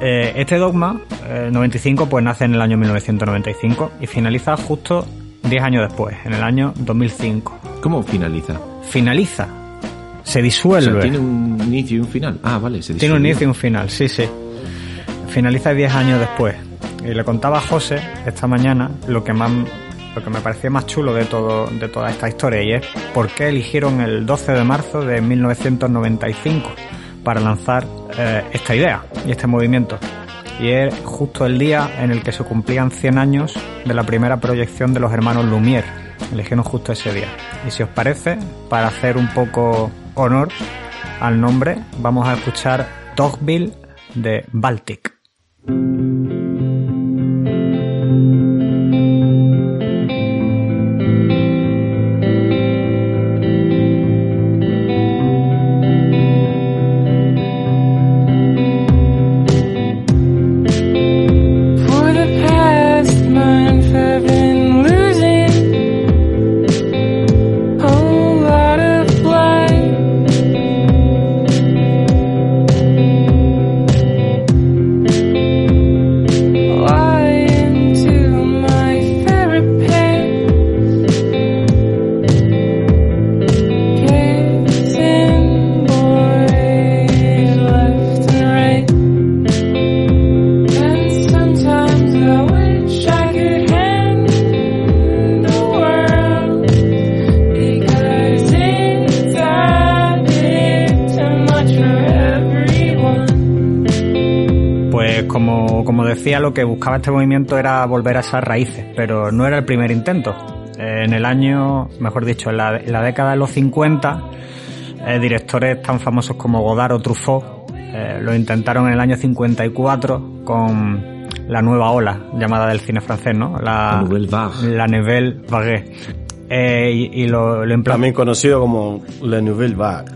Eh, este dogma, eh, 95, pues nace en el año 1995 y finaliza justo 10 años después, en el año 2005. ¿Cómo finaliza? Finaliza, se O disuelve. sea, tiene un inicio y un final. Ah, vale, se Tiene un inicio y un final, sí, sí. Finaliza 10 años después. Y le contaba a José esta mañana lo que más lo que me parecía más chulo de todo de toda esta historia y es por qué eligieron el 12 de marzo de 1995 para lanzar eh, esta idea y este movimiento. Y es justo el día en el que se cumplían 100 años de la primera proyección de los hermanos Lumière. Eligieron justo ese día. Y si os parece, para hacer un poco honor al nombre, vamos a escuchar Dogville de Baltic. Lo que buscaba este movimiento era volver a esas raíces, pero no era el primer intento. Eh, En el año, mejor dicho, en la, en la década de los 50, eh, directores tan famosos como Godard o Truffaut eh, lo intentaron en el año 54 con la nueva ola llamada del cine francés, ¿no? La, La Nouvelle Vague. La Nouvelle Vague. Eh, y, y lo, lo También conocido como La Nouvelle Vague.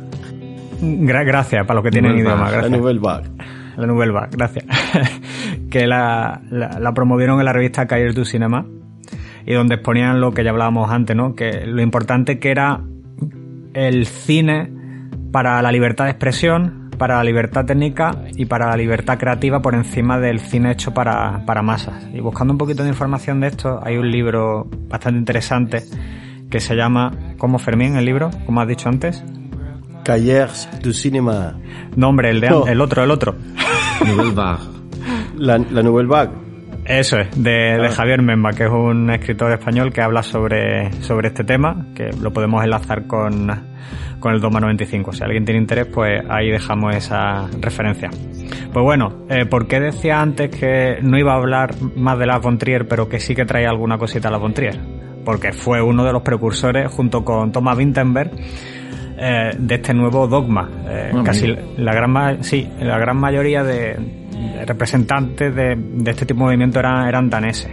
Gra- gracias para los que tienen idioma. Vague. La Gracias. Nouvelle Vague. La Nouvelle Vague, gracias. Que la, la, la promovieron en la revista Cahiers du Cinema y donde exponían lo que ya hablábamos antes, ¿no? Que lo importante que era el cine para la libertad de expresión, para la libertad técnica y para la libertad creativa por encima del cine hecho para, para masas. Y buscando un poquito de información de esto, hay un libro bastante interesante que se llama, ¿cómo Fermín el libro? Como has dicho antes. Cahiers du Cinéma. No, hombre, el, de, No. el otro, el otro. La, la Nouvelle Vague. Eso es, de, de Ah. Javier Memba, que es un escritor español que habla sobre, sobre este tema, que lo podemos enlazar con, con el Dogma 95. Si alguien tiene interés, pues ahí dejamos esa referencia. Pues bueno, eh, ¿por qué decía antes que no iba a hablar más de la von Trier, pero que sí que traía alguna cosita a la von Trier? Porque fue uno de los precursores, junto con Thomas Vinterberg, eh, de este nuevo dogma. Eh, Ah, casi la gran, sí, la gran mayoría de, de representantes de, de este tipo de movimiento eran, eran daneses.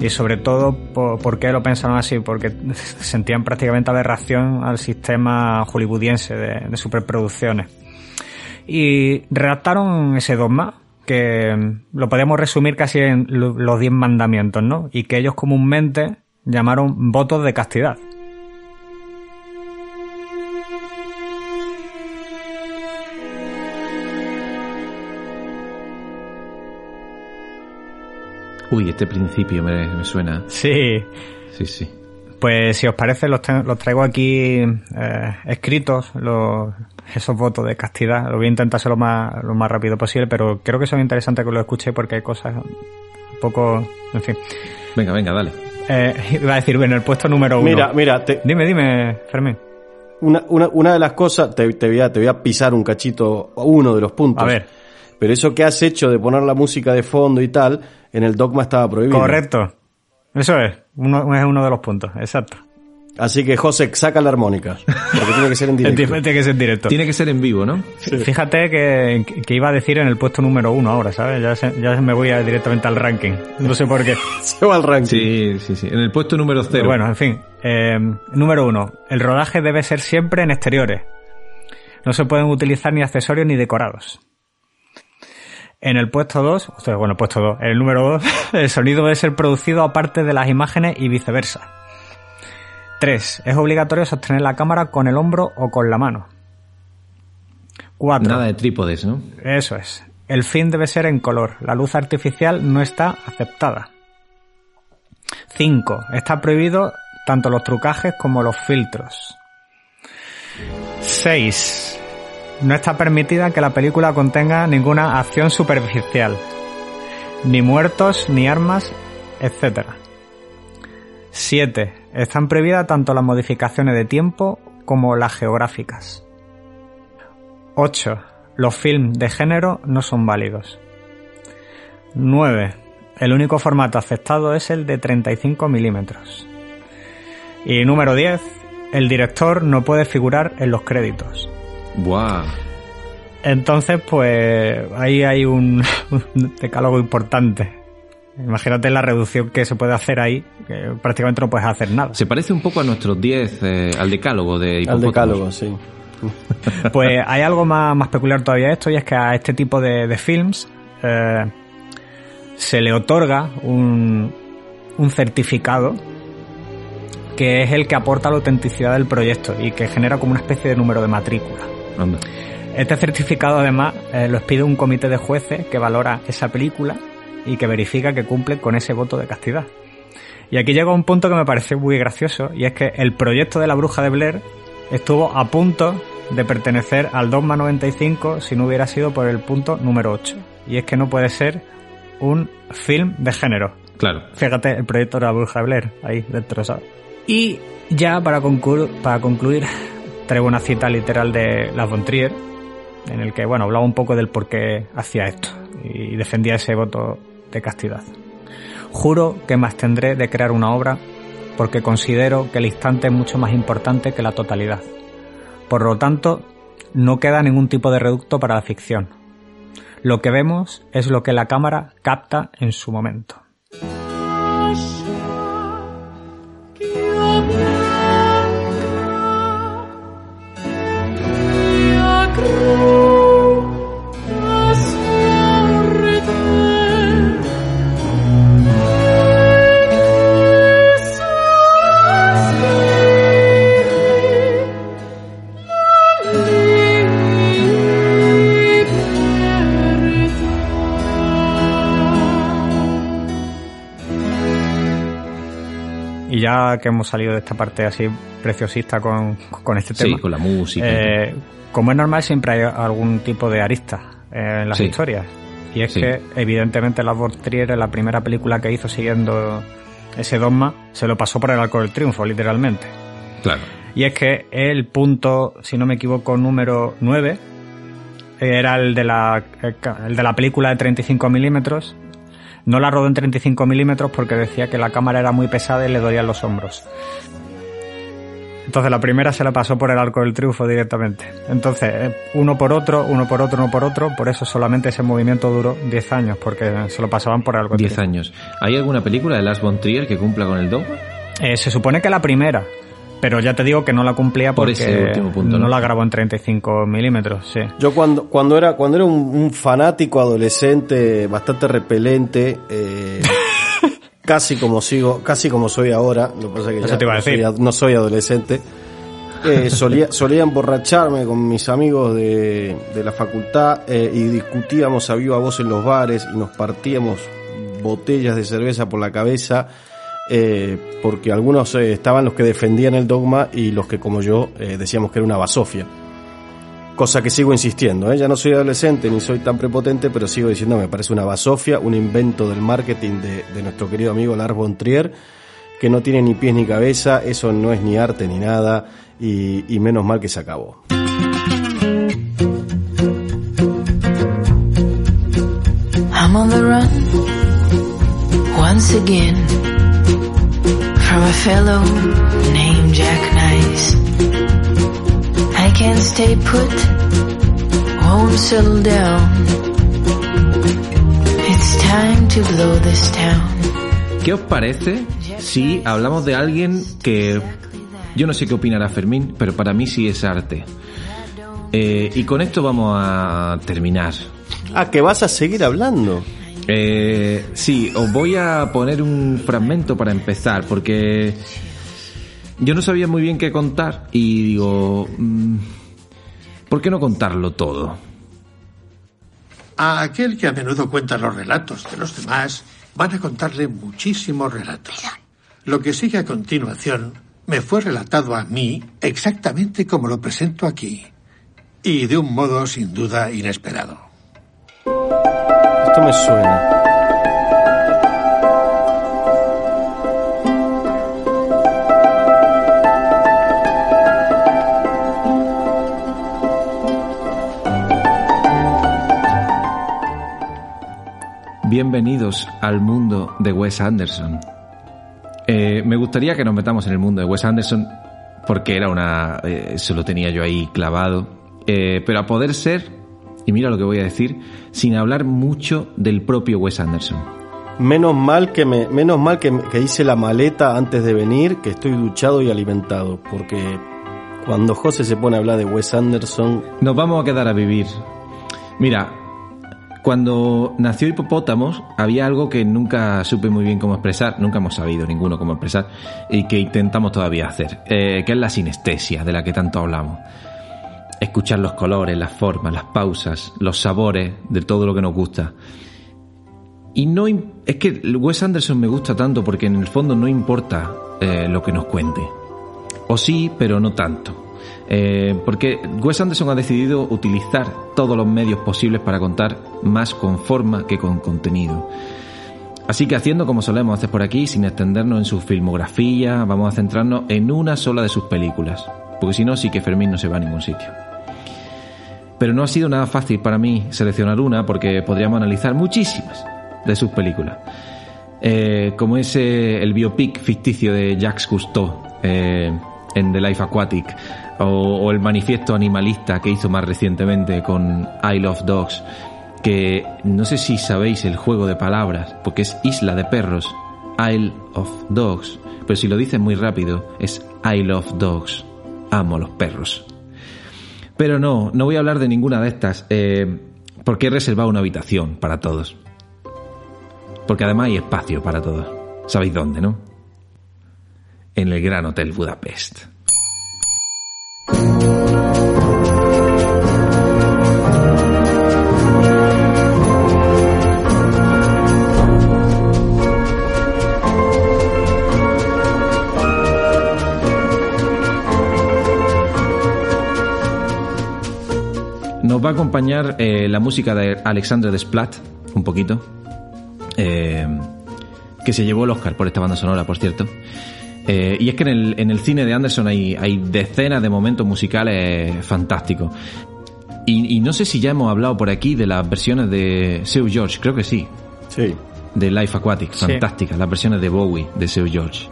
Y sobre todo, por, ¿por qué lo pensaron así? Porque sentían prácticamente aberración al sistema hollywoodiense de, de superproducciones. Y redactaron ese dogma, que lo podemos resumir casi en lo- los diez mandamientos, ¿no? Y que ellos comúnmente llamaron votos de castidad. Uy, este principio me, me suena. Sí, Sí, sí. Pues si os parece, los, tra- los traigo aquí eh, escritos, los, esos votos de castidad. Lo voy a intentar hacer lo más, lo más rápido posible, pero creo que son interesantes que lo escuchéis porque hay cosas un poco... En fin. Venga, venga, dale. Eh, iba a decir, bueno, el puesto número uno. Mira, mira, te- Dime, dime, Fermín. una, una, una de las cosas, te, te voy a, te voy a pisar un cachito, uno de los puntos. A ver. Pero eso que has hecho de poner la música de fondo y tal, en el dogma estaba prohibido. Correcto. Eso es. Uno, es uno de los puntos, exacto. Así que José, saca la armónica. Porque tiene que ser en directo. Tiene que ser en directo. Tiene que ser en vivo, ¿no? Fíjate que, que iba a decir en el puesto número uno ahora, ¿sabes? Ya, se- ya me voy a- directamente al ranking. No sé por qué. Se va al ranking. Sí, sí, sí. En el puesto número cero. Pero bueno, en fin. Eh, número uno. El rodaje debe ser siempre en exteriores. No se pueden utilizar ni accesorios ni decorados. En el puesto 2, o sea, bueno, puesto 2, en el número 2, el sonido debe ser producido aparte de las imágenes y viceversa. 3. Es obligatorio sostener la cámara con el hombro o con la mano. 4. Nada de trípodes, ¿no? Eso es. El film debe ser en color. La luz artificial no está aceptada. 5. Está prohibido tanto los trucajes como los filtros. 6. No está permitida que la película contenga ninguna acción superficial. Ni muertos, ni armas, etc. 7. Están prohibidas tanto las modificaciones de tiempo como las geográficas. 8. Los films de género no son válidos. 9. El único formato aceptado es el de 35 milímetros. Y número 10. El director no puede figurar en los créditos. Buah. Entonces, pues ahí hay un, un decálogo importante. Imagínate la reducción que se puede hacer ahí, que prácticamente no puedes hacer nada. Se parece un poco a nuestros 10, eh, al decálogo de Al decálogo, sí. Pues hay algo más, más peculiar todavía de esto y es que a este tipo de, de films eh, se le otorga un, un certificado que es el que aporta la autenticidad del proyecto y que genera como una especie de número de matrícula. Anda. Este certificado además eh, lo expide un comité de jueces que valora esa película y que verifica que cumple con ese voto de castidad. Y aquí llega un punto que me parece muy gracioso y es que el proyecto de la bruja de Blair estuvo a punto de pertenecer al Dogma 95 si no hubiera sido por el punto número 8. Y es que no puede ser un film de género. Claro. Fíjate, el proyecto de la bruja de Blair, ahí dentro, ¿sabes? Y ya para concluir, para concluir traigo una cita literal de La von Trier, en el que, bueno, hablaba un poco del por qué hacía esto y defendía ese voto de castidad. Juro que me abstendré de crear una obra porque considero que el instante es mucho más importante que la totalidad. Por lo tanto, no queda ningún tipo de reducto para la ficción. Lo que vemos es lo que la cámara capta en su momento. 啊。Ya que hemos salido de esta parte así preciosista con, con este Sí, tema. con la música. eh, como es normal, siempre hay algún tipo de arista en las Sí. historias. Y es Sí. que, evidentemente, von Trier, en la primera película que hizo siguiendo ese dogma, se lo pasó por el arco del triunfo, literalmente. Claro. Y es que el punto, si no me equivoco, número 9, era el de la, el de la película de 35 milímetros. No la rodó en 35 milímetros porque decía que la cámara era muy pesada y le dolían los hombros. Entonces la primera se la pasó por el arco del triunfo directamente. Entonces, eh, uno por otro, uno por otro, uno por otro, por eso solamente ese movimiento duró 10 años, porque se lo pasaban por el arco del 10 triunfo. años. ¿Hay alguna película de Lars von Trier que cumpla con el dogma? Eh, se supone que la primera, pero ya te digo que no la cumplía Por porque ese último punto, no, ¿no? la grabó en 35 milímetros, sí. Yo cuando, cuando era, cuando era un, un fanático adolescente bastante repelente, eh, casi como sigo, casi como soy ahora, lo que pasa es que Eso ya te iba a no, soy, decir. no soy adolescente, eh, solía, solía emborracharme con mis amigos de, de la facultad eh, y discutíamos a viva voz en los bares y nos partíamos botellas de cerveza por la cabeza eh, porque algunos eh, estaban los que defendían el dogma y los que como yo eh, decíamos que era una basofia. Cosa que sigo insistiendo, ya no soy adolescente ni soy tan prepotente, pero sigo diciendo me parece una basofia, un invento del marketing de, de nuestro querido amigo Lars von Trier, que no tiene ni pies ni cabeza, eso no es ni arte ni nada, y, y menos mal que se acabó. I'm on the run once again from a fellow named Jack Nice. I can't stay put, won't settle down. It's time to blow this town. ¿Qué os parece si hablamos de alguien que yo no sé qué opinará Fermín, pero para mí sí es arte? Eh, y con esto vamos a terminar. Ah, que vas a seguir hablando. Eh, sí, os voy a poner un fragmento para empezar, porque yo no sabía muy bien qué contar y digo, mm, ¿por qué no contarlo todo? A aquel que a menudo cuenta los relatos de los demás, van a contarle muchísimos relatos. Lo que sigue a continuación me fue relatado a mí exactamente como lo presento aquí. Y de un modo sin duda inesperado. Esto me suena. Bienvenidos al mundo de Wes Anderson. Eh, me gustaría que nos metamos en el mundo de Wes Anderson porque era una... eh, eso lo tenía yo ahí clavado. Eh, pero a poder ser, y mira lo que voy a decir, sin hablar mucho del propio Wes Anderson. Menos mal que me, menos mal que, hice la maleta antes de venir, que estoy duchado y alimentado, porque cuando José se pone a hablar de Wes Anderson, Nos vamos a quedar a vivir. Mira, cuando nació Hipopótamos había algo que nunca supe muy bien cómo expresar, nunca hemos sabido ninguno cómo expresar, y que intentamos todavía hacer, eh, que es la sinestesia de la que tanto hablamos. Escuchar los colores, las formas, las pausas, los sabores de todo lo que nos gusta. Y no es que Wes Anderson me gusta tanto porque en el fondo no importa eh, lo que nos cuente. O sí, pero no tanto. Eh, porque Wes Anderson ha decidido utilizar todos los medios posibles para contar más con forma que con contenido. Así que haciendo como solemos hacer por aquí, sin extendernos en su filmografía, vamos a centrarnos en una sola de sus películas. Porque si no, sí que Fermín no se va a ningún sitio. Pero no ha sido nada fácil para mí seleccionar una porque podríamos analizar muchísimas de sus películas. Eh, como ese el biopic ficticio de Jacques Cousteau eh, en The Life Aquatic o, el manifiesto animalista que hizo más recientemente con I Love Dogs que no sé si sabéis el juego de palabras porque es Isla de Perros Isle of Dogs pero si lo dices muy rápido es I Love Dogs amo los perros pero no, no voy a hablar de ninguna de estas eh, porque he reservado una habitación para todos porque además hay espacio para todos. ¿Sabéis dónde, no? En el Gran Hotel Budapest. Nos va a acompañar eh, la música de Alexandre Desplat, un poquito, eh, que se llevó el Oscar por esta banda sonora, por cierto. Eh, y es que en el, en el cine de Anderson hay, hay decenas de momentos musicales fantásticos. Y, y no sé si ya hemos hablado por aquí de las versiones de Seu George, creo que sí. Sí. De Life Aquatic, Sí. fantásticas, las versiones de Bowie, de Seu George.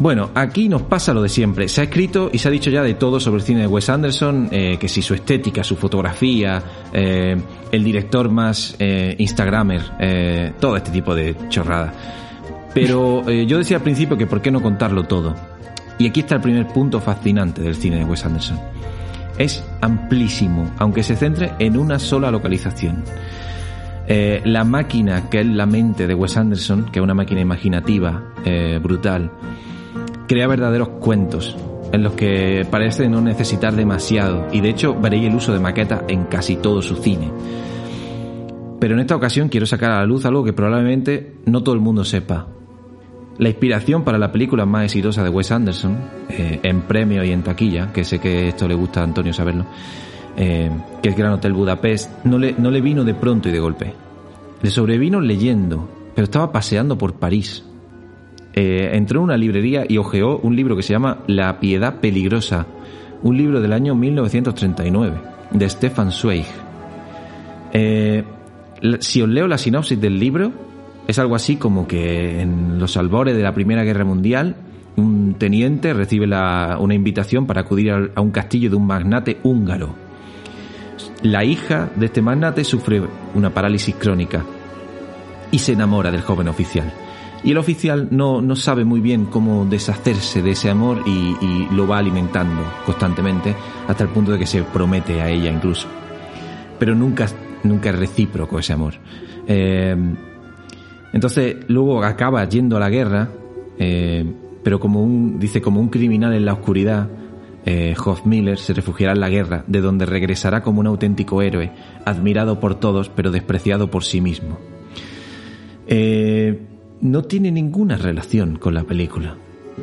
Bueno, aquí nos pasa lo de siempre. Se ha escrito y se ha dicho ya de todo sobre el cine de Wes Anderson, eh, que si su estética, su fotografía, eh, el director más eh, Instagramer, todo este tipo de chorradas. Pero yo decía al principio que por qué no contarlo todo. Y aquí está el primer punto fascinante del cine de Wes Anderson. Es amplísimo, aunque se centre en una sola localización. La máquina que es la mente de Wes Anderson, que es una máquina imaginativa, brutal, crea verdaderos cuentos en los que parece no necesitar demasiado y de hecho veréis el uso de maquetas en casi todo su cine. Pero en esta ocasión quiero sacar a la luz algo que probablemente no todo el mundo sepa. La inspiración para la película más exitosa de Wes Anderson, eh, en premio y en taquilla, que sé que esto le gusta a Antonio saberlo, eh, que es Gran Hotel Budapest, no le, no le vino de pronto y de golpe. Le sobrevino leyendo, pero estaba paseando por París. Eh, entró en una librería y hojeó un libro que se llama La Piedad Peligrosa, un libro del año 1939, de Stefan Zweig. Eh, si os leo la sinopsis del libro, es algo así como que en los albores de la Primera Guerra Mundial, un teniente recibe la- una invitación para acudir a un castillo de un magnate húngaro. La hija de este magnate sufre una parálisis crónica y se enamora del joven oficial. Y el oficial no, no sabe muy bien cómo deshacerse de ese amor y, y lo va alimentando constantemente hasta el punto de que se promete a ella incluso. Pero nunca, nunca es recíproco ese amor. Eh, entonces luego acaba yendo a la guerra, eh, pero como un, dice, como un criminal en la oscuridad, eh, Hofmiller se refugiará en la guerra, de donde regresará como un auténtico héroe, admirado por todos, pero despreciado por sí mismo. Eh, no tiene ninguna relación con la película.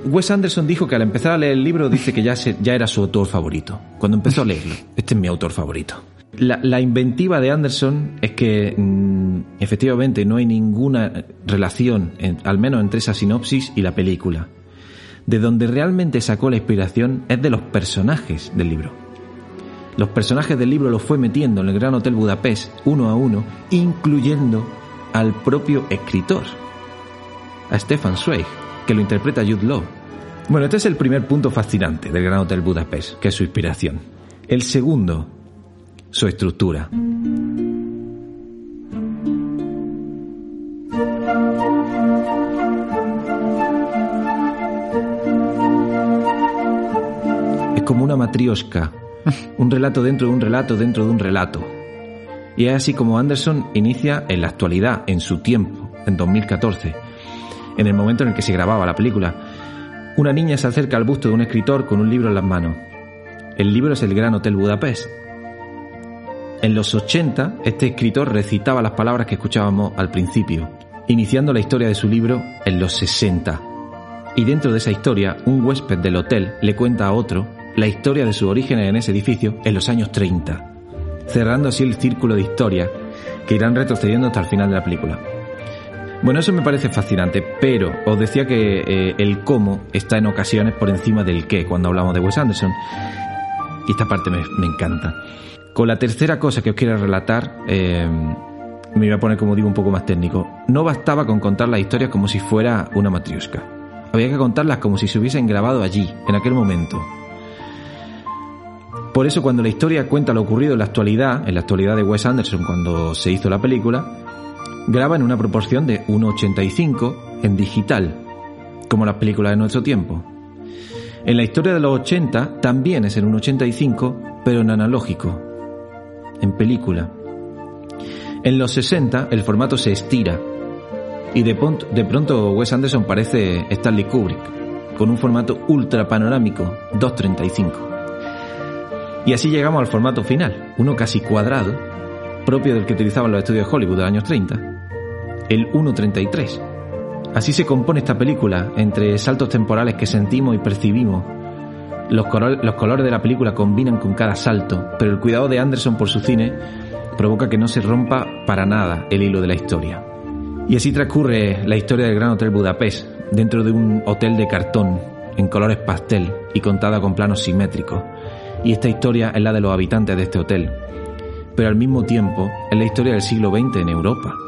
Wes Anderson dijo que al empezar a leer el libro dice que ya, se- ya era su autor favorito. Cuando empezó a leerlo, este es mi autor favorito. La, inventiva de Anderson es que mm, efectivamente no hay ninguna relación, al menos entre esa sinopsis y la película. De donde realmente sacó la inspiración es de los personajes del libro. Los personajes del libro los fue metiendo en el Gran Hotel Budapest uno a uno, incluyendo al propio escritor, a Stefan Zweig, que lo interpreta Jude Law. Bueno, este es el primer punto fascinante del Gran Hotel Budapest, que es su inspiración. El segundo, su estructura. Es como una matrioshka, un relato dentro de un relato dentro de un relato. Y es así como Anderson inicia en la actualidad, en su tiempo, en 2014, en el momento en el que se grababa la película. Una niña se acerca al busto de un escritor con un libro en las manos. El libro es El Gran Hotel Budapest. En los 80, este escritor recitaba las palabras que escuchábamos al principio, iniciando la historia de su libro en los 60. Y dentro de esa historia, un huésped del hotel le cuenta a otro la historia de sus orígenes en ese edificio en los años 30, cerrando así el círculo de historia que irán retrocediendo hasta el final de la película. Bueno, eso me parece fascinante, pero os decía que eh, el cómo está en ocasiones por encima del qué cuando hablamos de Wes Anderson. Y esta parte me, encanta. Con la tercera cosa que os quiero relatar, eh, me voy a poner, como digo, un poco más técnico. No bastaba con contar las historias como si fuera una matriosca. Había que contarlas como si se hubiesen grabado allí, en aquel momento. Por eso cuando la historia cuenta lo ocurrido en la actualidad, en la actualidad de Wes Anderson cuando se hizo la película, graba en una proporción de 1,85 en digital, como las películas de nuestro tiempo. En la historia de los 80 también es en 1,85, pero en analógico, en película. En los 60 el formato se estira y de, de pronto Wes Anderson parece Stanley Kubrick, con un formato ultra panorámico, 2.35. Y así llegamos al formato final, uno casi cuadrado, propio del que utilizaban los estudios de Hollywood de los años 30, el 1.33. Así se compone esta película, entre saltos temporales que sentimos y percibimos. Los, colores de la película combinan con cada salto, pero el cuidado de Anderson por su cine provoca que no se rompa para nada el hilo de la historia. Y así transcurre la historia del Gran Hotel Budapest, dentro de un hotel de cartón, en colores pastel y contada con planos simétricos. Y esta historia es la de los habitantes de este hotel, pero al mismo tiempo es la historia del siglo XX en Europa.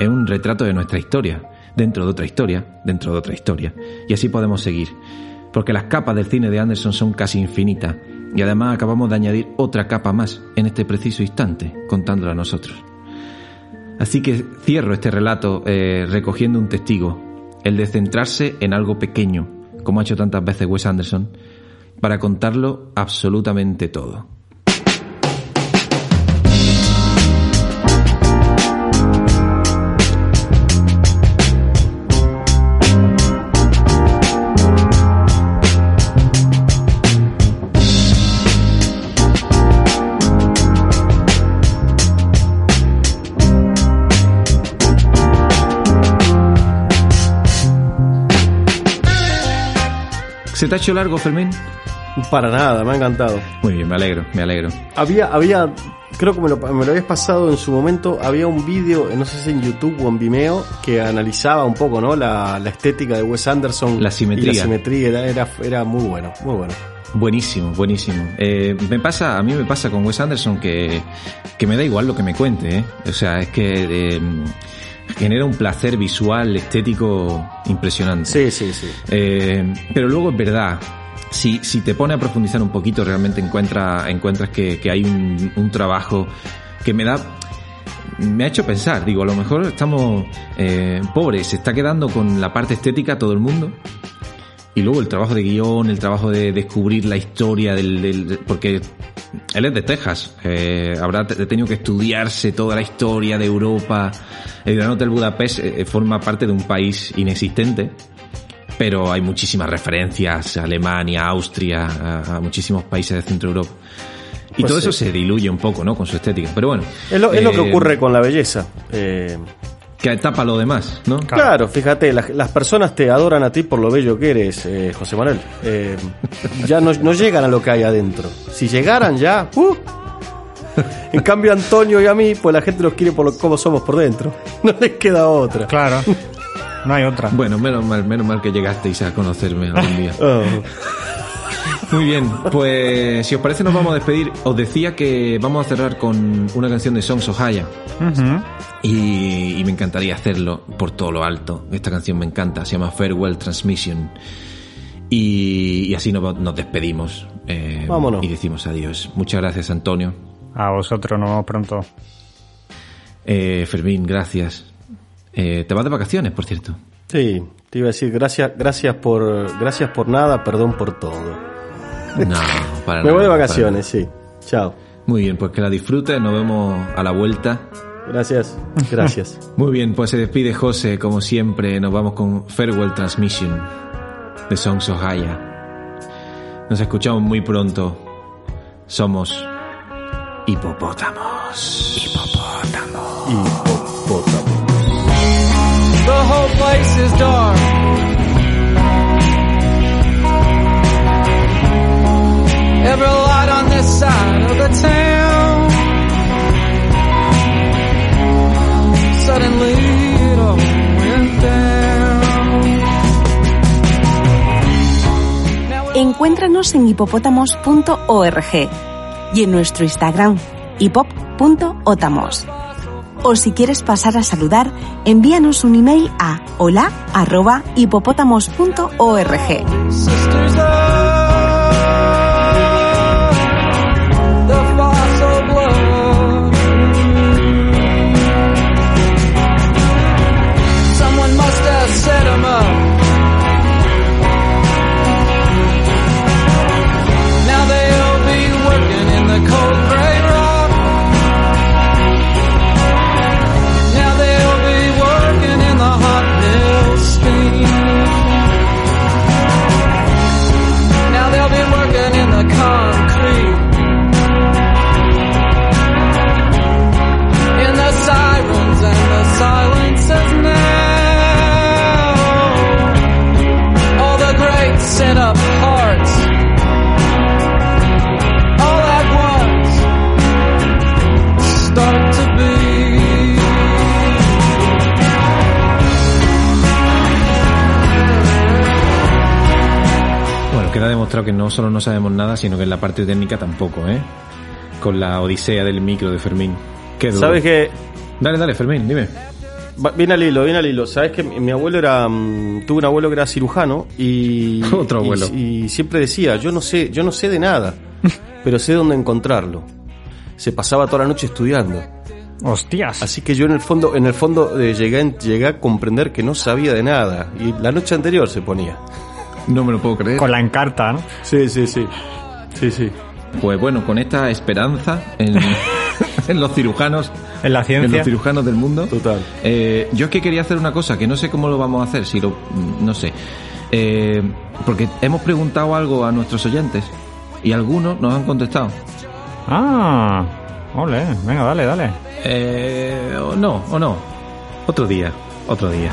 Es un retrato de nuestra historia, dentro de otra historia, dentro de otra historia, y así podemos seguir, porque las capas del cine de Anderson son casi infinitas, y además acabamos de añadir otra capa más en este preciso instante, contándola a nosotros. Así que cierro este relato eh, recogiendo un testigo, el de centrarse en algo pequeño, como ha hecho tantas veces Wes Anderson, para contarlo absolutamente todo. ¿Se te ha hecho largo, Fermín? Para nada, me ha encantado. Muy bien, me alegro, me alegro. Había, había, creo que me lo, me lo habías pasado en su momento, había un vídeo, no sé si en YouTube o en Vimeo, que analizaba un poco, ¿no? La, la estética de Wes Anderson. La simetría. Y la simetría era, era, era muy bueno, muy bueno. Buenísimo, buenísimo. Eh, me pasa, a mí me pasa con Wes Anderson que, que me da igual lo que me cuente, ¿eh? O sea, es que eh, genera un placer visual, estético impresionante. Sí, sí, sí. Eh, pero luego es verdad. Si, si te pone a profundizar un poquito, realmente encuentra, encuentras que, que hay un, un trabajo que me da me ha hecho pensar, digo, a lo mejor estamos eh, pobres, se está quedando con la parte estética todo el mundo. Y luego el trabajo de guion, el trabajo de descubrir la historia del... del- porque él es de Texas, eh, habrá te- tenido que estudiarse toda la historia de Europa. El Gran Hotel Budapest eh, forma parte de un país inexistente, pero hay muchísimas referencias a Alemania, Austria, a, a muchísimos países de Centro Europa. Y Pues todo eso sí. se diluye un poco, ¿no? Con su estética. Pero bueno. Es lo, es lo que eh, ocurre con la belleza. Eh, Que tapa lo demás, ¿no? Claro, fíjate, las, las personas te adoran a ti por lo bello que eres, eh, José Manuel. Eh, ya no, no llegan a lo que hay adentro. Si llegaran ya, ¡uh! En cambio, Antonio y a mí, pues la gente los quiere por lo, cómo somos por dentro. No les queda otra. Claro. No hay otra. Bueno, menos mal, menos mal que llegasteis a conocerme algún día. Oh. Muy bien, pues si os parece nos vamos a despedir. Os decía que vamos a cerrar con una canción de Songs of Haya. Ujú. Y, y me encantaría hacerlo por todo lo alto. Esta canción me encanta, se llama Farewell Transmission. Y, y así nos, nos despedimos. eh, Vámonos. Y decimos adiós. Muchas gracias, Antonio. A vosotros, nos vemos pronto. Eh, Fermín, gracias. Eh, te vas de vacaciones, por cierto. Sí, te iba a decir gracias, gracias por, gracias por nada, perdón por todo. No, para Me voy de vacaciones, sí. Chao. Muy bien, pues que la disfrutes. Nos vemos a la vuelta. Gracias, gracias. Muy bien, pues se despide José, como siempre. Nos vamos con Farewell Transmission de Songs of Haya. Nos escuchamos muy pronto. Somos hipopótamos. Hipopótamos. Hipopótamo. The whole place is dark. Every light on this side of the town. Suddenly it all went down. Encuéntranos en hipopótamos.org y en nuestro Instagram hipop.otamos. O si quieres pasar a saludar, envíanos un email a hola@hipopótamos.org. demostrado que no solo no sabemos nada, sino que en la parte técnica tampoco, ¿eh? Con la odisea del micro de Fermín. Qué duro. ¿Sabes que Dale, dale, Fermín, dime. Viene al hilo, viene al hilo. Sabes que mi, abuelo era. mm, tuve un abuelo que era cirujano y. Otro abuelo. Y, y siempre decía: Yo no sé, yo no sé de nada, pero sé dónde encontrarlo. Se pasaba toda la noche estudiando. Hostias. Así que yo en el fondo, en el fondo eh, llegué, llegué a comprender que no sabía de nada. Y la noche anterior se ponía. No me lo puedo creer. Con la encarta, ¿no? Sí, sí, sí. Sí, sí. Pues bueno, con esta esperanza en, en los cirujanos, En la en ciencia. los cirujanos del mundo, Total. eh, yo es que quería hacer una cosa que no sé cómo lo vamos a hacer, si lo, no sé, Eh, porque hemos preguntado algo a nuestros oyentes y algunos nos han contestado. Ah, ole, venga, dale, dale. Eh, o no, o no, otro día, otro día.